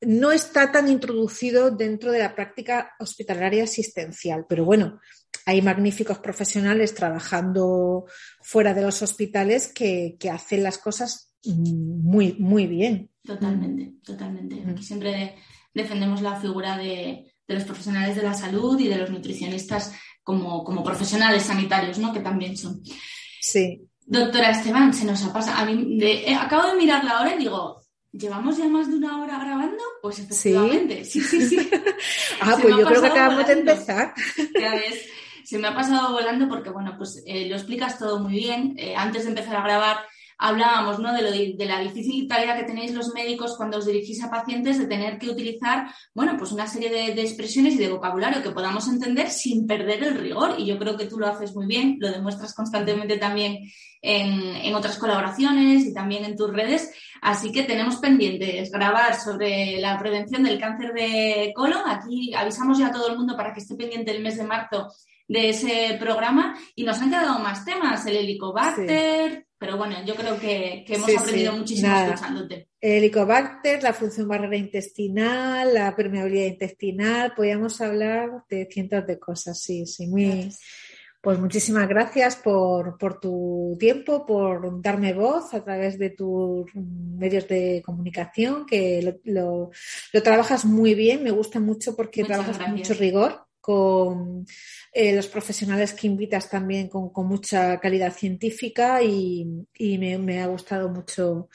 S2: no está tan introducido dentro de la práctica hospitalaria asistencial. Pero bueno, hay magníficos profesionales trabajando fuera de los hospitales que, hacen las cosas muy, muy bien.
S1: Totalmente, totalmente. Aquí siempre defendemos la figura de, los profesionales de la salud y de los nutricionistas como, como profesionales sanitarios, ¿no? Que también son.
S2: Sí.
S1: Doctora Esteban, se nos ha pasado. A mí, eh, acabo de mirar la hora y digo, ¿llevamos ya más de una hora grabando? Pues efectivamente, sí, sí, sí.
S2: ah, pues yo creo que acabamos de empezar.
S1: Ya ves, se me ha pasado volando porque, bueno, pues eh, lo explicas todo muy bien. Eh, antes de empezar a grabar, hablábamos ¿no? de, lo de, la difícil tarea que tenéis los médicos cuando os dirigís a pacientes de tener que utilizar bueno, pues una serie de, expresiones y de vocabulario que podamos entender sin perder el rigor. Y yo creo que tú lo haces muy bien, lo demuestras constantemente también en, en otras colaboraciones y también en tus redes. Así que tenemos pendientes grabar sobre la prevención del cáncer de colon. Aquí avisamos ya a todo el mundo para que esté pendiente el mes de marzo de ese programa y nos han quedado más temas, el helicobacter, pero bueno, yo creo que, hemos aprendido muchísimo escuchándote.
S2: El helicobacter, la función barrera intestinal, la permeabilidad intestinal, podríamos hablar de cientos de cosas, sí, sí, muy... Pues muchísimas gracias por, tu tiempo, por darme voz a través de tus medios de comunicación, que lo, trabajas muy bien, me gusta mucho porque trabajas con mucho rigor con eh, los profesionales que invitas también con, mucha calidad científica y, me, ha gustado mucho,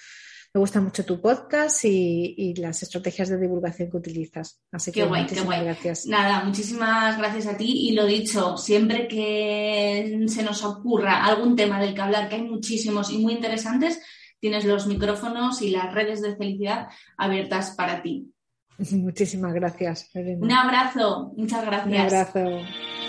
S2: me gusta mucho tu podcast y, las estrategias de divulgación que utilizas. Así que
S1: guay, muchísimas gracias. Nada, muchísimas gracias a ti y lo dicho, siempre que se nos ocurra algún tema del que hablar, que hay muchísimos y muy interesantes, tienes los micrófonos y las redes de felicidad abiertas para ti.
S2: Muchísimas gracias.
S1: Un abrazo, muchas gracias. Un
S2: abrazo.